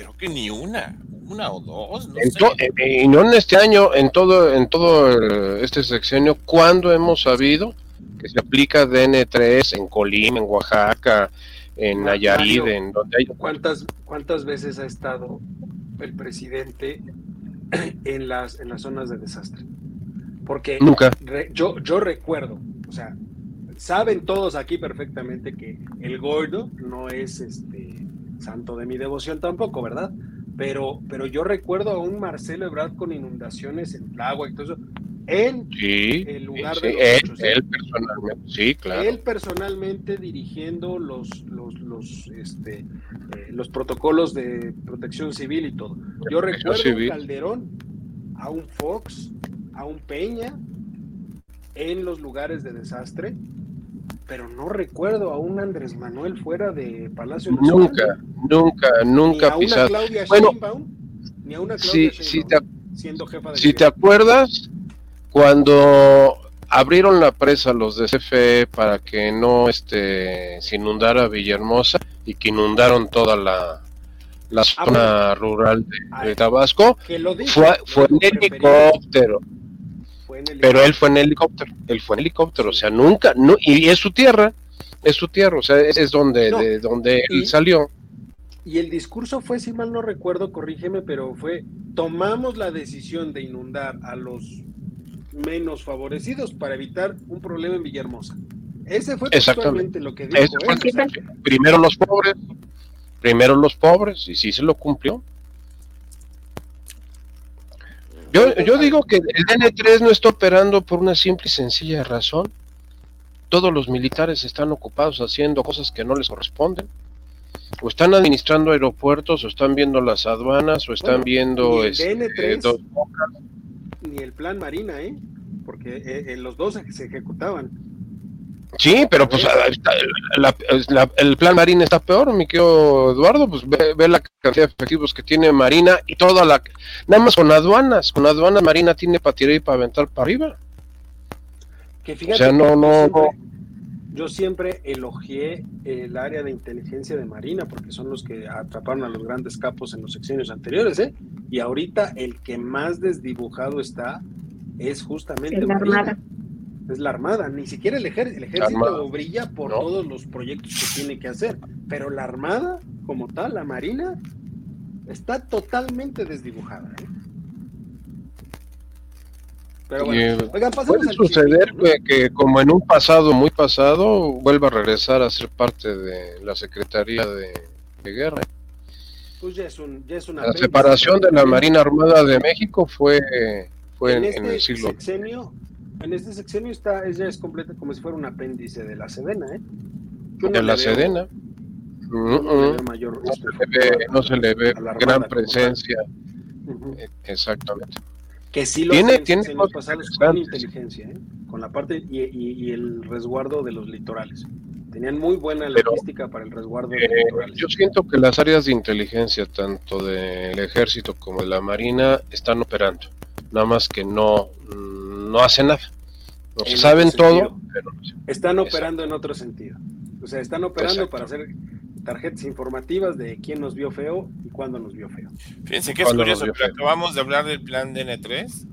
Creo que ni una, una o dos. Eh, y no en este año, en todo, en todo este sexenio, ¿cuándo hemos sabido que se aplica DN3 en Colima, en Oaxaca, en Nayarit, en donde hay... ¿Cuántas, ¿Cuántas veces ha estado el presidente [CLEARS THROAT] en las, en las zonas de desastre? Porque Nunca. yo, yo recuerdo, o sea, saben todos aquí perfectamente que el gordo no es este santo de mi devoción tampoco, ¿verdad? Pero, pero yo recuerdo a un Marcelo Ebrard con inundaciones en el agua y todo eso en el lugar de los él, personalmente, sí, claro. Él personalmente dirigiendo los, los, los, este, eh, los protocolos de protección civil y todo. Yo recuerdo a un Calderón, a un Fox, a un Peña en los lugares de desastre, pero no recuerdo a un Andrés Manuel fuera de Palacio Nacional. Nunca, nunca, nunca ni a Una Claudia bueno, ni a una Claudia si, te, siendo jefa de Si te acuerdas, cuando abrieron la presa los de CFE para que no este, se inundara Villahermosa y que inundaron toda la, la ah, zona rural de, Tabasco, fue, fue en helicóptero. Pero él fue en helicóptero, él fue en helicóptero, o sea, nunca, no, y es su tierra, es su tierra, o sea, es, donde, de, donde él salió. Y el discurso fue, si mal no recuerdo, corrígeme, pero fue, tomamos la decisión de inundar a los menos favorecidos para evitar un problema en Villahermosa. Ese fue exactamente lo que dijo. ¿eh? primero los pobres, primero los pobres, y sí se lo cumplió. Yo, yo digo que el DN3 no está operando por una simple y sencilla razón. Todos los militares están ocupados haciendo cosas que no les corresponden. O están administrando aeropuertos, o están viendo las aduanas, o están viendo... Este, ni el plan Marina, ¿eh? Porque eh, eh, los dos se ejecutaban. Sí, pero pues el plan Marina está peor, mi querido Eduardo, pues ve, la cantidad de efectivos que tiene Marina y toda la... Nada más con aduanas, con aduanas Marina tiene para tirar y para aventar para arriba. Que fíjate, o sea, no, no, no yo siempre elogié el área de inteligencia de Marina, porque son los que atraparon a los grandes capos en los sexenios anteriores, ¿eh? Y ahorita el que más desdibujado está es justamente la Armada. Es la Armada, ni siquiera el, ejército, el ejército brilla por todos los proyectos que tiene que hacer, pero la Armada, como tal, la Marina, está totalmente desdibujada. ¿eh? puede suceder que, como en un pasado muy pasado vuelva a regresar a ser parte de la Secretaría de, Guerra. Pues ya es un, ya es una la separación de la Marina Armada de México fue, fue en, este el siglo. Sexenio, en este sexenio está, ya es completa como si fuera un apéndice de la Sedena, ¿eh? de la Sedena. No, se le ve, gran presencia. Exactamente. Que sí lo tiene, tiene pasados con inteligencia, ¿eh? con la parte y, el resguardo de los litorales. Tenían muy buena logística para el resguardo de los eh, litorales. Yo siento que las áreas de inteligencia, tanto del ejército como de la marina, están operando. Nada más que no, no hacen nada. No se saben todo, pero Están operando en otro sentido. O sea, están operando para hacer tarjetas informativas de quién nos vio feo y cuándo nos vio feo. Fíjense que es curioso, pero acabamos de hablar del plan DN3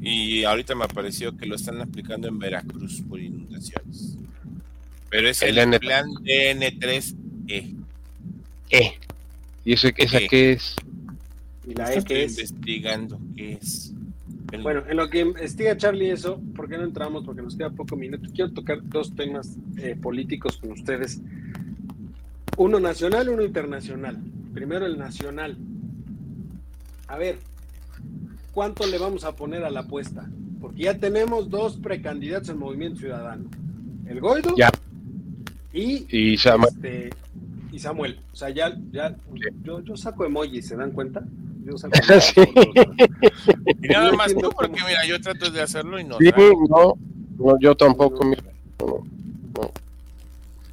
y ahorita me apareció que lo están aplicando en Veracruz por inundaciones. Pero es el, plan DN3E. E. ¿Y ese, esa e. qué es? ¿Y la E qué es? investigando qué es. Bueno, en lo que investiga Charlie eso, ¿por qué no entramos? Porque nos queda poco minuto. Quiero tocar dos temas eh, políticos con ustedes. Uno nacional, uno internacional. Primero el nacional. A ver, ¿cuánto le vamos a poner a la apuesta? Porque ya tenemos dos precandidatos en Movimiento Ciudadano. El Goido ya. y, y, Samuel. Este, y Samuel. O sea, ya, ya yo, yo saco emojis, ¿se dan cuenta? Saco [LAUGHS] sí. Y nada más tú, porque mira, yo trato de hacerlo y no. Sí, no, no, yo tampoco, mira. No, no.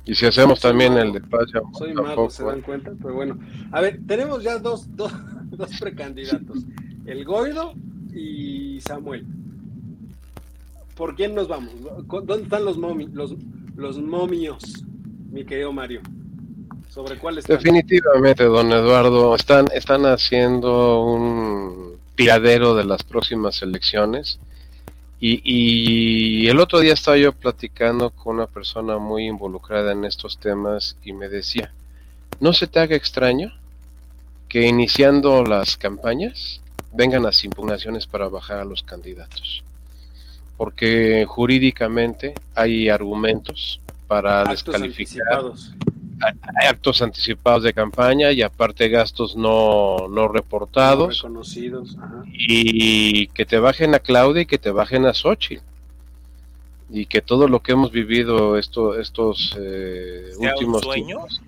Y si hacemos también el de paz, Soy mago, se dan cuenta, pero bueno. A ver, tenemos ya dos, dos, [LAUGHS] dos precandidatos, el Goido y Samuel. ¿Por quién nos vamos? ¿Dónde están los, momi, los, los momios, mi querido Mario? ¿Sobre cuál están? Definitivamente, don Eduardo, están, están haciendo un tiradero de las próximas elecciones y, el otro día estaba yo platicando con una persona muy involucrada en estos temas y me decía, ¿no se te haga extraño que iniciando las campañas vengan las impugnaciones para bajar a los candidatos? Porque jurídicamente hay argumentos para descalificar actos anticipados de campaña y aparte gastos no, no reportados. reconocidos. Y que te bajen a Claudia y que te bajen a Sochi. Y que todo lo que hemos vivido esto, estos eh, últimos años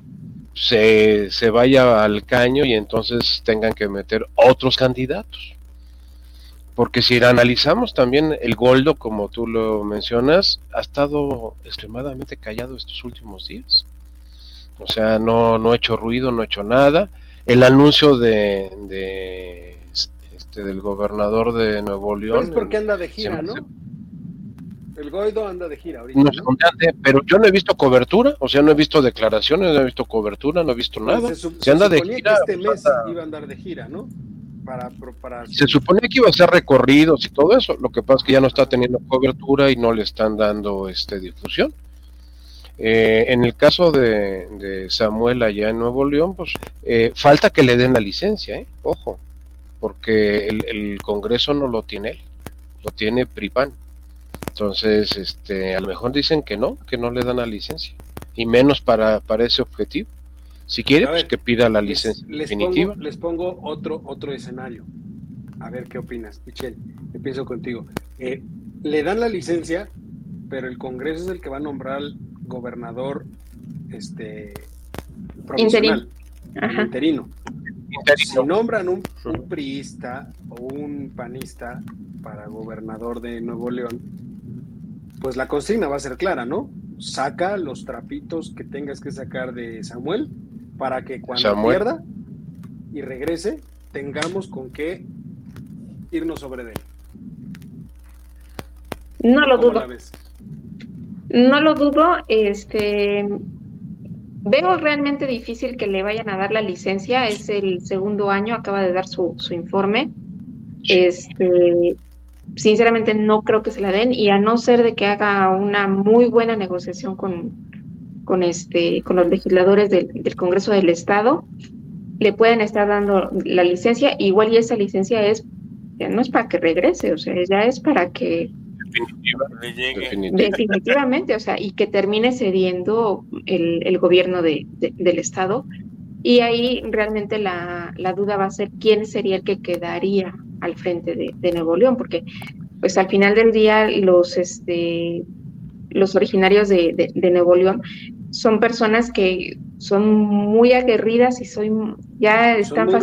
se, se vaya al caño y entonces tengan que meter otros candidatos. Porque si analizamos también el Goldo, como tú lo mencionas, ha estado extremadamente callado estos últimos días o sea, no, no he hecho ruido, no he hecho nada. El anuncio de, de este, del gobernador de Nuevo León. Pero es porque anda de gira, ¿no? El Goido anda de gira ahorita. No, pero yo no he visto cobertura, o sea, no he visto declaraciones, no he visto cobertura, no he visto pues nada. se, anda de gira. Que este mes iba a andar de gira, ¿no? Para, para, Se suponía que iba a hacer recorridos y todo eso. Lo que pasa es que ya no está teniendo cobertura y no le están dando este difusión. Eh, en el caso de, Samuel allá en Nuevo León, pues eh, falta que le den la licencia, ¿eh? ojo, porque el, Congreso no lo tiene él, lo tiene PRIPAN. Entonces, este, a lo mejor dicen que no, que no le dan la licencia, y menos para, para ese objetivo. Si quiere, pues que pida la licencia les, definitiva. Pongo, les pongo otro, otro escenario. A ver qué opinas, Michelle. Empiezo contigo. le dan la licencia, pero el Congreso es el que va a nombrar gobernador este interino. interino. Si nombran un, priista o un panista para gobernador de Nuevo León, pues la consigna va a ser clara, ¿no? Saca los trapitos que tengas que sacar de Samuel para que cuando pierda y regrese, tengamos con qué irnos sobre él. No lo dudo. No lo dudo, este veo realmente difícil que le vayan a dar la licencia, es el segundo año, acaba de dar su, su informe. Este, sinceramente no creo que se la den y a no ser de que haga una muy buena negociación con, con, este, con los legisladores del, del Congreso del Estado, le pueden estar dando la licencia, igual y esa licencia es, ya no es para que regrese, o sea, ya es para que Definitivamente, o sea, y que termine cediendo el, gobierno de, del Estado. Y ahí realmente la, duda va a ser quién sería el que quedaría al frente de, Nuevo León, porque pues al final del día los, este, los originarios de, Nuevo León son personas que son muy aguerridas y son, ya están son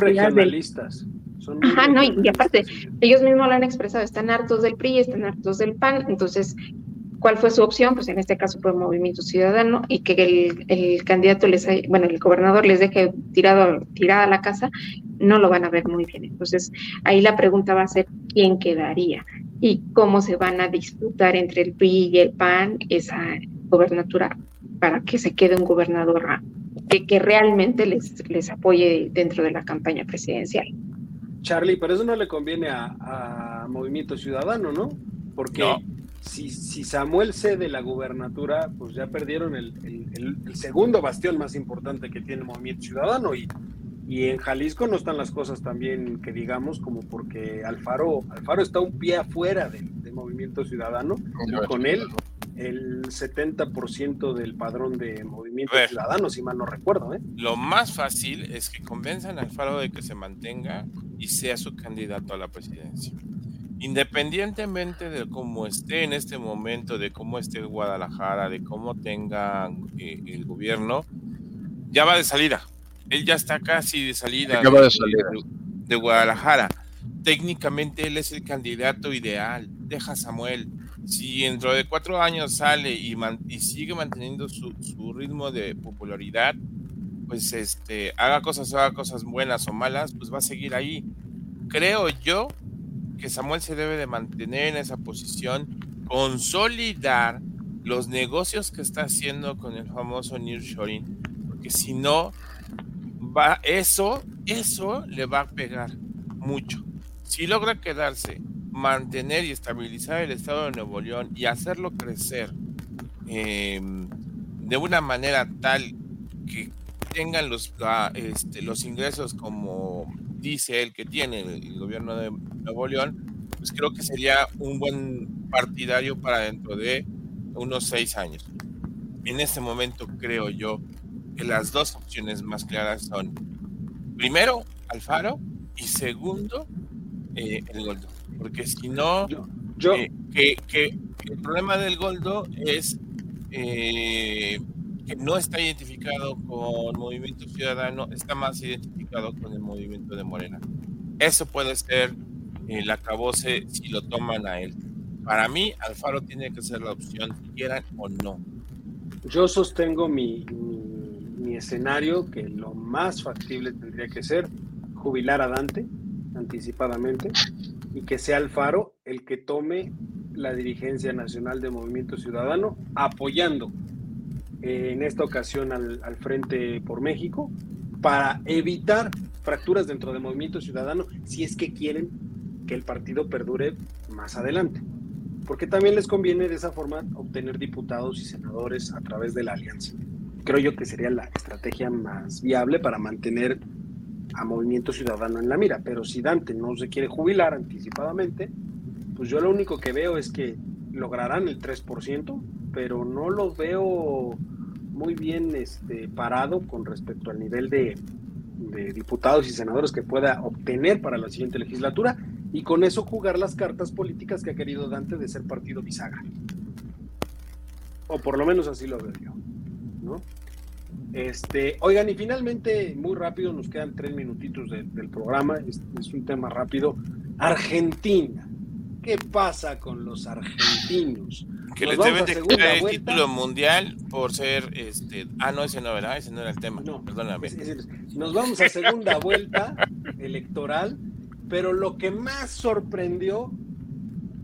Ajá, no, y, aparte, ellos mismos lo han expresado, están hartos del PRI, están hartos del PAN, entonces ¿Cuál fue su opción? Pues en este caso fue Movimiento Ciudadano y que el, el candidato les, bueno, el gobernador les deje tirado, tirada la casa, no lo van a ver muy bien. Entonces, ahí la pregunta va a ser quién quedaría y cómo se van a disputar entre el PRI y el PAN esa gobernatura para que se quede un gobernador que, que realmente les, les apoye dentro de la campaña presidencial. Charlie, pero eso no le conviene a, Movimiento Ciudadano, ¿no? Porque si, si, Samuel cede la gubernatura, pues ya perdieron el, el, segundo bastión más importante que tiene Movimiento Ciudadano y, y en Jalisco no están las cosas tan bien que digamos como porque Alfaro, Alfaro está un pie afuera del, Movimiento Ciudadano y con él el 70% del padrón de Movimiento Ciudadano, si mal no recuerdo. ¿eh? Lo más fácil es que convenzan al Alfaro de que se mantenga y sea su candidato a la presidencia. Independientemente de cómo esté en este momento, de cómo esté Guadalajara, de cómo tenga eh, el gobierno, ya va de salida. Él ya está casi de salida, de, Guadalajara. Técnicamente él es el candidato ideal. Deja Samuel. Si dentro de cuatro años sale y, y sigue manteniendo su, su, ritmo de popularidad, pues este, haga cosas, haga cosas buenas o malas, pues va a seguir ahí. Creo yo que Samuel se debe de mantener en esa posición, consolidar los negocios que está haciendo con el famoso nearshoring, porque si no, va, eso, eso le va a pegar mucho. Si logra quedarse, mantener y estabilizar el estado de Nuevo León y hacerlo crecer em, de una manera tal que tengan los, este, los ingresos como dice él que tiene el, gobierno de Nuevo León, pues creo que sería un buen partidario para dentro de unos seis años. En este momento creo yo que las dos opciones más claras son, primero, Alfaro y segundo, eh, el Goldo. Porque si no, yo, eh, que, el problema del Goldo es eh, que no está identificado con Movimiento Ciudadano, está más identificado con el movimiento de Morena. Eso puede ser el acabose si lo toman a él. Para mí, Alfaro tiene que ser la opción, quieran o no. Yo sostengo mi, mi, escenario que lo más factible tendría que ser jubilar a Dante anticipadamente y que sea Alfaro el que tome la dirigencia nacional de Movimiento Ciudadano apoyando en esta ocasión al, Frente por México, para evitar fracturas dentro del movimiento ciudadano si es que quieren que el partido perdure más adelante. Porque también les conviene de esa forma obtener diputados y senadores a través de la alianza. Creo yo que sería la estrategia más viable para mantener a Movimiento Ciudadano en la mira. Pero si Dante no se quiere jubilar anticipadamente, pues yo lo único que veo es que lograrán el 3%, pero no lo veo muy bien este, parado con respecto al nivel de, diputados y senadores que pueda obtener para la siguiente legislatura y con eso jugar las cartas políticas que ha querido Dante de ser partido bisagra. O por lo menos así lo veo yo. ¿no? Este, oigan, y finalmente, muy rápido, nos quedan tres minutitos del programa, es, es un tema rápido. Argentina. ¿Qué pasa con los argentinos? Que les deben de quitar el título mundial por ser este. Ah, no, ese no, ¿verdad? Ese no era el tema. No, perdóname. nos vamos a segunda vuelta electoral, pero lo que más sorprendió,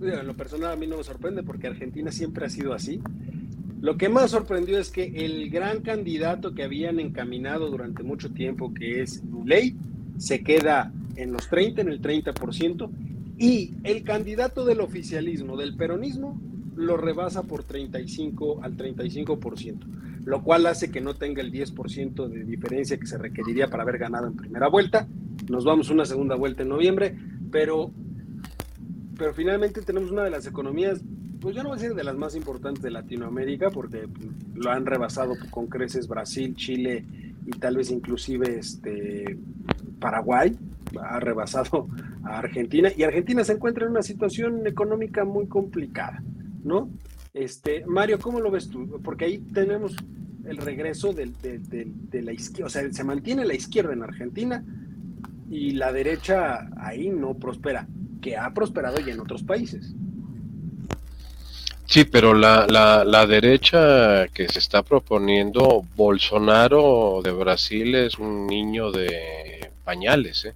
en lo personal a mí no me sorprende porque Argentina siempre ha sido así. Lo que más sorprendió es que el gran candidato que habían encaminado durante mucho tiempo, que es Luley, se queda en los 30, en el 30%, y el candidato del oficialismo, del peronismo, lo rebasa por 35 al 35%, lo cual hace que no tenga el 10% de diferencia que se requeriría para haber ganado en primera vuelta. Nos vamos una segunda vuelta en noviembre, pero, pero finalmente tenemos una de las economías, pues yo no voy a decir de las más importantes de Latinoamérica, porque lo han rebasado con creces Brasil, Chile y tal vez inclusive este, Paraguay, ha rebasado a Argentina y Argentina se encuentra en una situación económica muy complicada. ¿no? Este, Mario, ¿cómo lo ves tú? Porque ahí tenemos el regreso de, la izquierda, o sea, se mantiene la izquierda en Argentina y la derecha ahí no prospera, que ha prosperado ya en otros países. Sí, pero la, la, la, derecha que se está proponiendo, Bolsonaro de Brasil es un niño de pañales, ¿eh?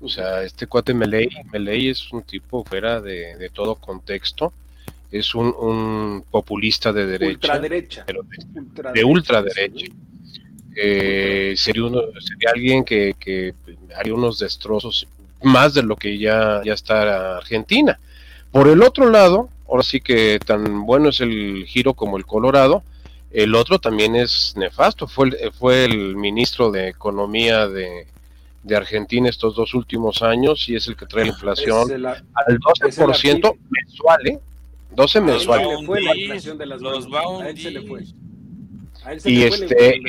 O sea, este cuate Meley, Meley es un tipo fuera de, todo contexto, es un, un, populista de derecha, ultraderecha, pero de, ultraderecha. Eh, sería, uno, sería alguien que, que, haría unos destrozos más de lo que ya, ya está Argentina. Por el otro lado, ahora sí que tan bueno es el giro como el Colorado, el otro también es nefasto, fue el, fue el ministro de Economía de, de Argentina estos dos últimos años y es el que trae la inflación al 12% mensual, ¿eh? 12 mensual. y este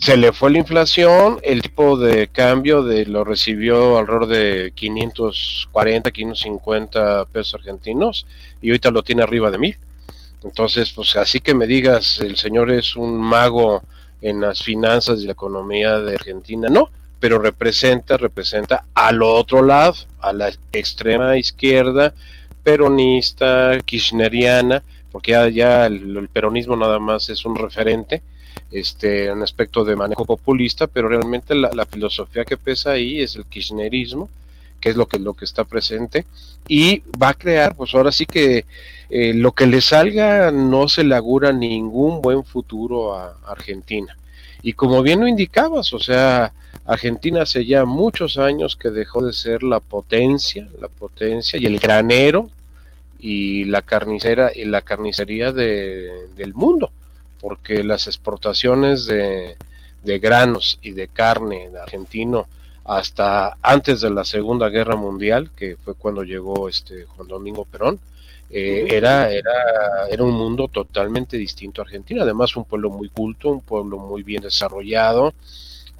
se le fue la inflación, el tipo de cambio de lo recibió alrededor de 540, 550 pesos argentinos y ahorita lo tiene arriba de mil. Entonces, pues así que me digas, el señor es un mago en las finanzas y la economía de Argentina, no, pero representa, representa al otro lado, a la extrema izquierda, peronista, kirchneriana, porque ya, ya el, peronismo nada más es un referente, este, un aspecto de manejo populista, pero realmente la, filosofía que pesa ahí es el kirchnerismo, que es lo que, lo que está presente, y va a crear, pues ahora sí que eh, lo que le salga no se le augura ningún buen futuro a Argentina. Y como bien lo indicabas, o sea, Argentina hace ya muchos años que dejó de ser la potencia, la potencia y el granero y la carnicera y la carnicería de, del mundo, porque las exportaciones de, de granos y de carne de argentino hasta antes de la Segunda Guerra Mundial, que fue cuando llegó este Juan Domingo Perón, eh, era, era, era un mundo totalmente distinto a Argentina, además un pueblo muy culto, un pueblo muy bien desarrollado,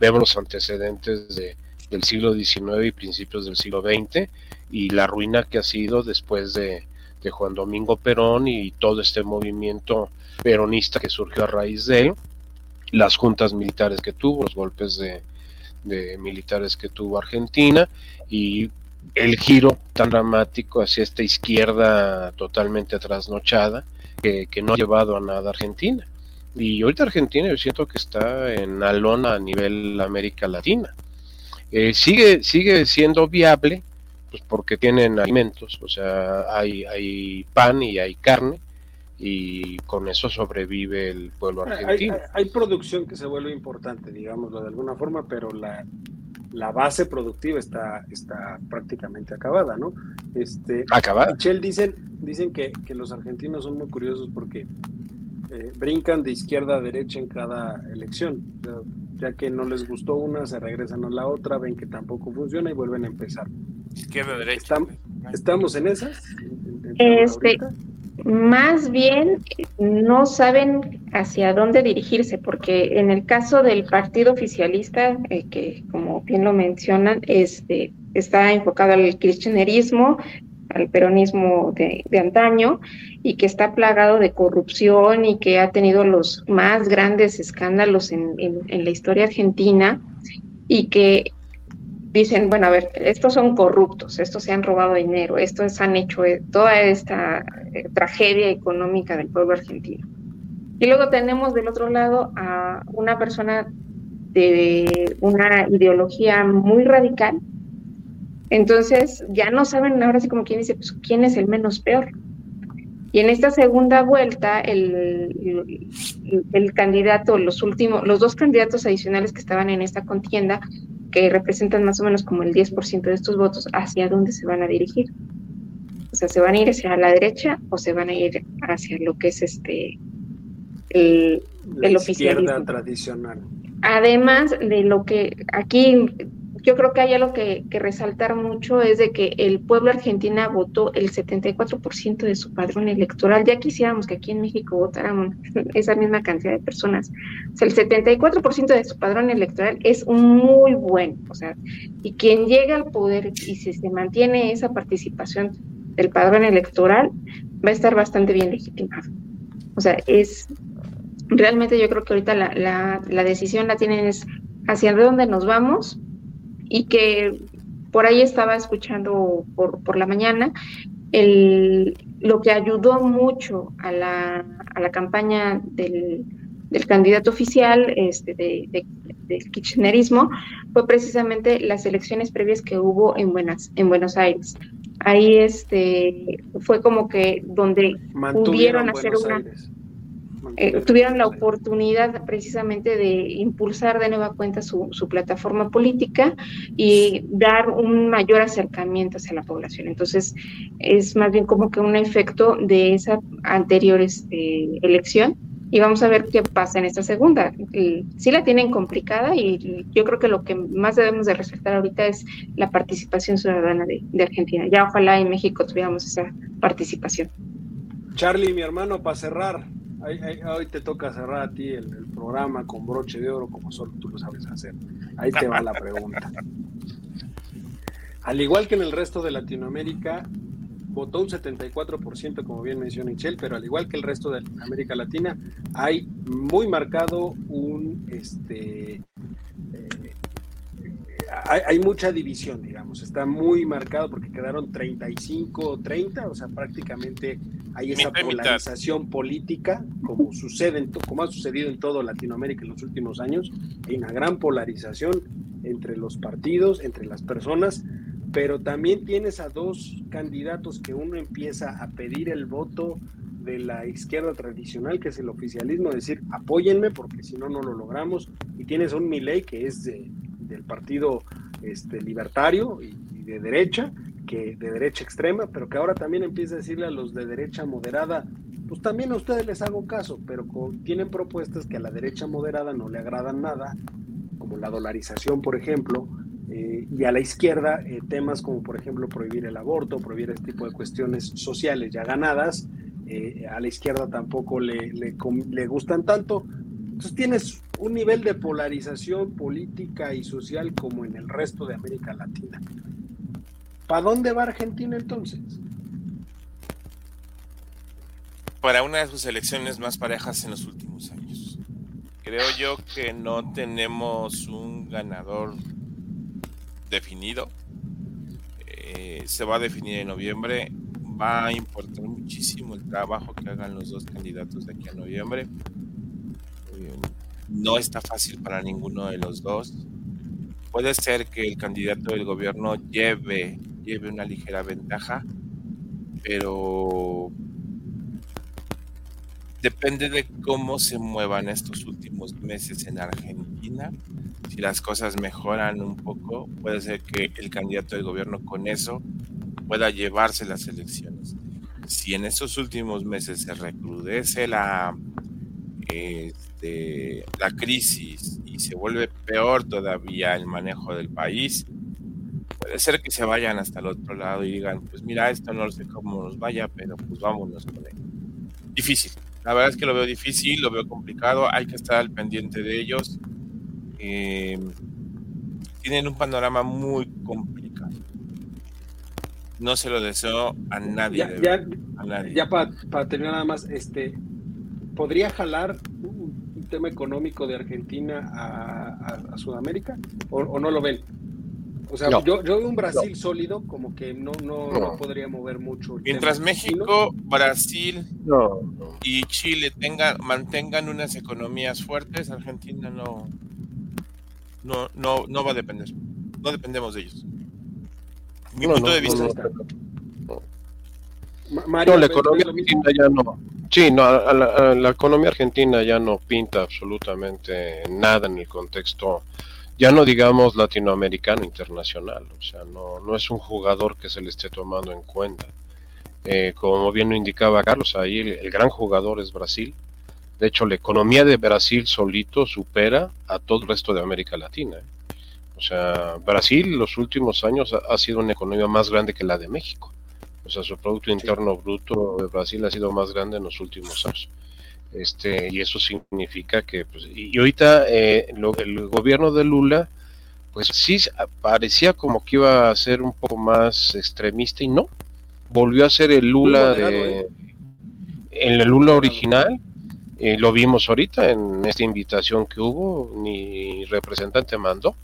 vemos los antecedentes de, del siglo XIX y principios del siglo XX y la ruina que ha sido después de, Juan Domingo Perón y todo este movimiento peronista que surgió a raíz de él, las juntas militares que tuvo, los golpes de, militares que tuvo Argentina y el giro tan dramático hacia esta izquierda totalmente trasnochada que, que no ha llevado a nada a Argentina. Y ahorita Argentina yo siento que está en alona a nivel América Latina. Eh, sigue, sigue siendo viable, pues porque tienen alimentos, o sea, hay, hay pan y hay carne, y con eso sobrevive el pueblo argentino. Hay, producción que se vuelve importante, digámoslo de alguna forma, pero la, la base productiva está, está prácticamente acabada, ¿no? Este, acabada. Michelle dicen, dicen que, que los argentinos son muy curiosos porque eh, brincan de izquierda a derecha en cada elección. ya que no les gustó una, se regresan a la otra, ven que tampoco funciona y vuelven a empezar. Izquierda, derecha. ¿Estamos, en esas? este, más bien no saben hacia dónde dirigirse, porque en el caso del partido oficialista, eh, que como bien lo mencionan, este, está enfocado al kirchnerismo, al peronismo de, antaño y que está plagado de corrupción y que ha tenido los más grandes escándalos en, la historia argentina y que dicen, bueno, a ver, estos son corruptos, estos se han robado dinero, estos han hecho eh, toda esta eh, tragedia económica del pueblo argentino. Y luego tenemos del otro lado a una persona de una ideología muy radical, entonces, ya no saben ahora sí como quién dice, pues, quién es el menos peor. Y en esta segunda vuelta, el, el, candidato, los últimos, los dos candidatos adicionales que estaban en esta contienda, que representan más o menos como el 10% de estos votos, ¿hacia dónde se van a dirigir? O sea, ¿se van a ir hacia la derecha o se van a ir hacia lo que es este el, la izquierda tradicional? Además de lo que aquí yo creo que hay algo que, resaltar mucho es de que el pueblo argentino votó el 74% de su padrón electoral. Ya quisiéramos que aquí en México votaran [LAUGHS] esa misma cantidad de personas. O sea, el 74% de su padrón electoral es muy bueno. O sea, y quien llega al poder y si se mantiene esa participación del padrón electoral, va a estar bastante bien legitimado. O sea, es realmente yo creo que ahorita la, la, la decisión la tienen es hacia dónde nos vamos y que por ahí estaba escuchando por, por la mañana el, lo que ayudó mucho a la, a la campaña del, del, candidato oficial este, de, del kirchnerismo fue precisamente las elecciones previas que hubo en, Buenas, en Buenos Aires. Ahí este, fue como que donde pudieron hacer una... Eh, tuvieron la oportunidad precisamente de impulsar de nueva cuenta su, plataforma política y dar un mayor acercamiento hacia la población. Entonces, es más bien como que un efecto de esa anterior este, elección y vamos a ver qué pasa en esta segunda. Sí la tienen complicada y yo creo que lo que más debemos de respetar ahorita es la participación ciudadana de, de Argentina. Ya ojalá en México tuviéramos esa participación. Charlie, mi hermano, para cerrar, hoy te toca cerrar a ti el, programa con broche de oro como solo tú lo sabes hacer. Ahí te va la pregunta. Al igual que en el resto de Latinoamérica, votó un 74%, como bien menciona Michelle, pero al igual que el resto de América Latina, hay muy marcado un este, hay, mucha división, digamos, está muy marcado porque quedaron 35 o 30, o sea, prácticamente hay esa polarización política, como sucede, en como ha sucedido en todo Latinoamérica en los últimos años, hay una gran polarización entre los partidos, entre las personas, pero también tienes a dos candidatos que uno empieza a pedir el voto de la izquierda tradicional, que es el oficialismo, decir, apóyenme porque si no, no lo logramos, y tienes a un Milei que es de del partido este, libertario y, de derecha, que de derecha extrema, pero que ahora también empieza a decirle a los de derecha moderada, pues también a ustedes les hago caso, pero tienen propuestas que a la derecha moderada no le agradan nada, como la dolarización, por ejemplo, eh, y a la izquierda eh, temas como, por ejemplo, prohibir el aborto, prohibir este tipo de cuestiones sociales ya ganadas, eh, a la izquierda tampoco le, le, le gustan tanto. Entonces tienes un nivel de polarización política y social como en el resto de América Latina. ¿Para dónde va Argentina entonces? Para una de sus elecciones más parejas en los últimos años. Creo yo que no tenemos un ganador definido. Eh, se va a definir en noviembre. Va a importar muchísimo el trabajo que hagan los dos candidatos de aquí a noviembre no está fácil para ninguno de los dos. Puede ser que el candidato del gobierno lleve, lleve una ligera ventaja, pero depende de cómo se muevan estos últimos meses en Argentina. Si las cosas mejoran un poco, puede ser que el candidato del gobierno con eso pueda llevarse las elecciones. Si en estos últimos meses se recrudece la, de la crisis y se vuelve peor todavía el manejo del país, puede ser que se vayan hasta el otro lado y digan, pues mira, esto no sé cómo nos vaya, pero pues vámonos con él. Difícil. La verdad es que lo veo difícil, lo veo complicado, hay que estar al pendiente de ellos. Eh, tienen un panorama muy complicado. No se lo deseo a nadie. Ya, ya, para terminar nada más, este, ¿podría jalar tema económico de Argentina a, Sudamérica o, no lo ven? O sea, yo, yo veo un Brasil sólido, como que no, no, no. podría mover mucho. Mientras México, Brasil y Chile tengan, mantengan unas economías fuertes, Argentina no, no, no, no va a depender. No dependemos de ellos. Mi punto de vista. Mario, la economía ya no. Sí, no, la, economía argentina ya no pinta absolutamente nada en el contexto, ya no digamos latinoamericano, internacional, o sea, no, no es un jugador que se le esté tomando en cuenta. Eh, como bien lo indicaba Carlos, ahí el, gran jugador es Brasil. De hecho, la economía de Brasil solito supera a todo el resto de América Latina. ¿eh? O sea, Brasil los últimos años ha sido una economía más grande que la de México. O sea, su Producto Interno Bruto de Brasil ha sido más grande en los últimos años. Este, y eso significa que, pues, y ahorita eh, el gobierno de Lula, pues sí parecía como que iba a ser un poco más extremista y no, volvió a ser el Lula de, ¿eh? en el Lula original, eh, lo vimos ahorita en esta invitación que hubo, ni representante mandó,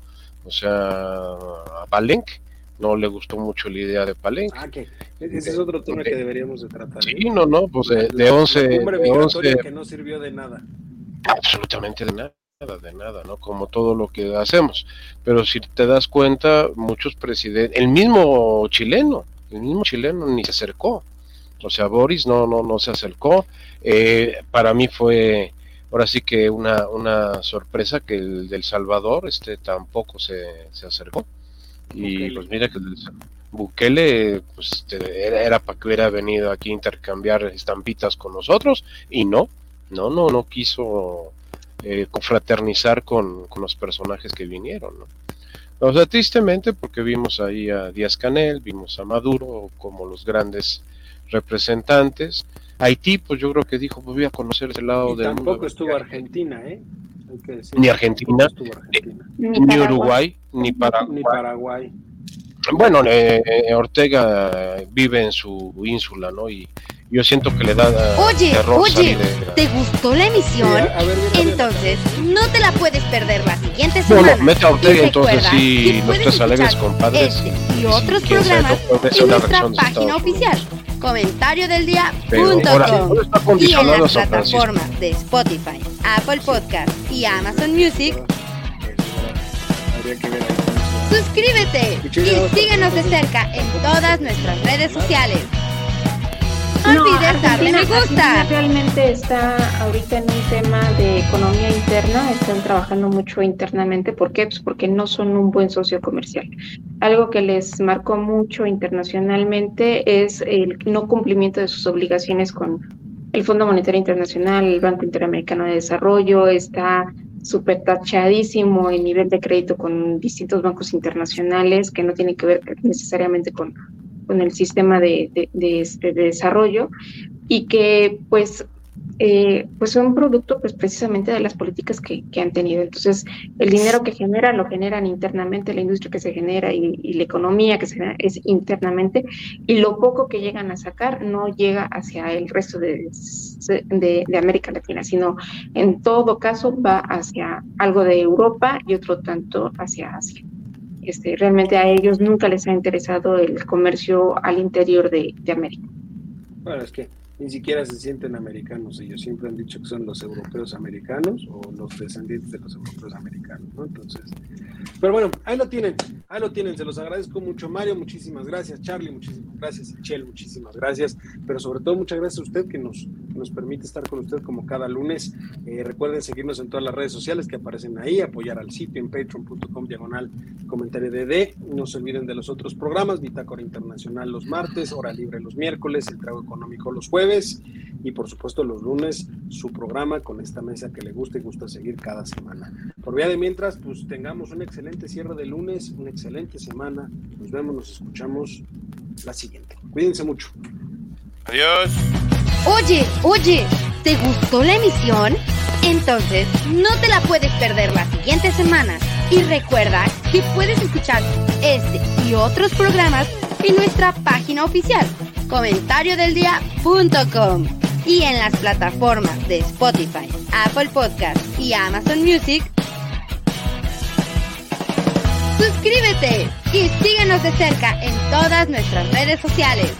o sea, a Palenque, no le gustó mucho la idea de Palenque. Ah, que ese es otro tema que deberíamos de tratar. Sí, ¿eh? no, no, pues de, de 11... De 11 que no sirvió de nada. Absolutamente de nada de nada, ¿no? Como todo lo que hacemos. Pero si te das cuenta, muchos presidentes, el mismo chileno, el mismo chileno ni se acercó. O sea, Boris no, no, no se acercó. Eh, para mí fue, ahora sí que una, una sorpresa que el del Salvador este tampoco se, se acercó. Y pues mira que el Bukele pues era, para que hubiera venido aquí a intercambiar estampitas con nosotros y no, no, no, no quiso eh, confraternizar con, con, los personajes que vinieron. ¿no? O sea, tristemente porque vimos ahí a Díaz Canel, vimos a Maduro como los grandes representantes. Haití, pues yo creo que dijo, pues voy a conocer ese lado y del tampoco mundo. estuvo Argentina, ¿eh? Ni Argentina, Argentina. Ni, ni Uruguay, ni Paraguay. Ni Paraguay. Bueno, eh, Ortega vive en su ínsula, ¿no? Y yo siento que le da Oye, terror oye, salir de- ¿te gustó la emisión? Sí, a- a ver, mira, Entonces, no te la puedes perder la siguiente Bueno, semana. mete a Ortega, Y entonces sí, alegres escuchar compadres. este y- otros programas ser en nuestra página oficial, comentario del día punto ahora, com. ¿dónde está y en las plataformas de Spotify, Apple Podcast y Amazon Music. Suscríbete y síguenos de cerca en todas nuestras redes sociales. No olvides me gusta. Argentina realmente está ahorita en un tema de economía interna, están trabajando mucho internamente. ¿Por qué? Pues porque no son un buen socio comercial. Algo que les marcó mucho internacionalmente es el no cumplimiento de sus obligaciones con el Fondo Monetario Internacional, el Banco Interamericano de Desarrollo, está súper tachadísimo el nivel de crédito con distintos bancos internacionales que no tienen que ver necesariamente con con el sistema de, de, de, este, de desarrollo y que pues eh, pues son producto pues precisamente de las políticas que, que, han tenido. Entonces, el dinero que generan lo generan internamente, la industria que se genera y, y, la economía que se genera es internamente, y lo poco que llegan a sacar no llega hacia el resto de, de, de América Latina, sino en todo caso va hacia algo de Europa y otro tanto hacia Asia. Este, realmente a ellos nunca les ha interesado el comercio al interior de, de, América. Bueno, es que ni siquiera se sienten americanos, ellos siempre han dicho que son los europeos americanos o los descendientes de los europeos americanos, ¿no? Entonces, pero bueno, ahí lo tienen, ahí lo tienen, se los agradezco mucho, Mario, muchísimas gracias, Charlie, muchísimas gracias, Chel, muchísimas gracias, pero sobre todo muchas gracias a usted que nos, nos permite estar con usted como cada lunes. Eh, recuerden seguirnos en todas las redes sociales que aparecen ahí, apoyar al sitio en patreon.com diagonal comentario de no se olviden de los otros programas, Bitácora Internacional los martes, Hora Libre los miércoles, El Trago Económico los jueves y por supuesto los lunes su programa con esta mesa que le gusta y gusta seguir cada semana. Por vía de mientras, pues tengamos un excelente cierre de lunes, una excelente semana. Nos vemos, nos escuchamos la siguiente. Cuídense mucho. Adiós. Oye, oye, ¿te gustó la emisión? Entonces, no te la puedes perder la siguiente semana. Y recuerda que puedes escuchar este y otros programas en nuestra página oficial, comentariodeldia.com y en las plataformas de Spotify, Apple Podcast y Amazon Music. Suscríbete y síguenos de cerca en todas nuestras redes sociales.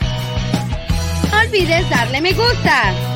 No olvides darle me gusta.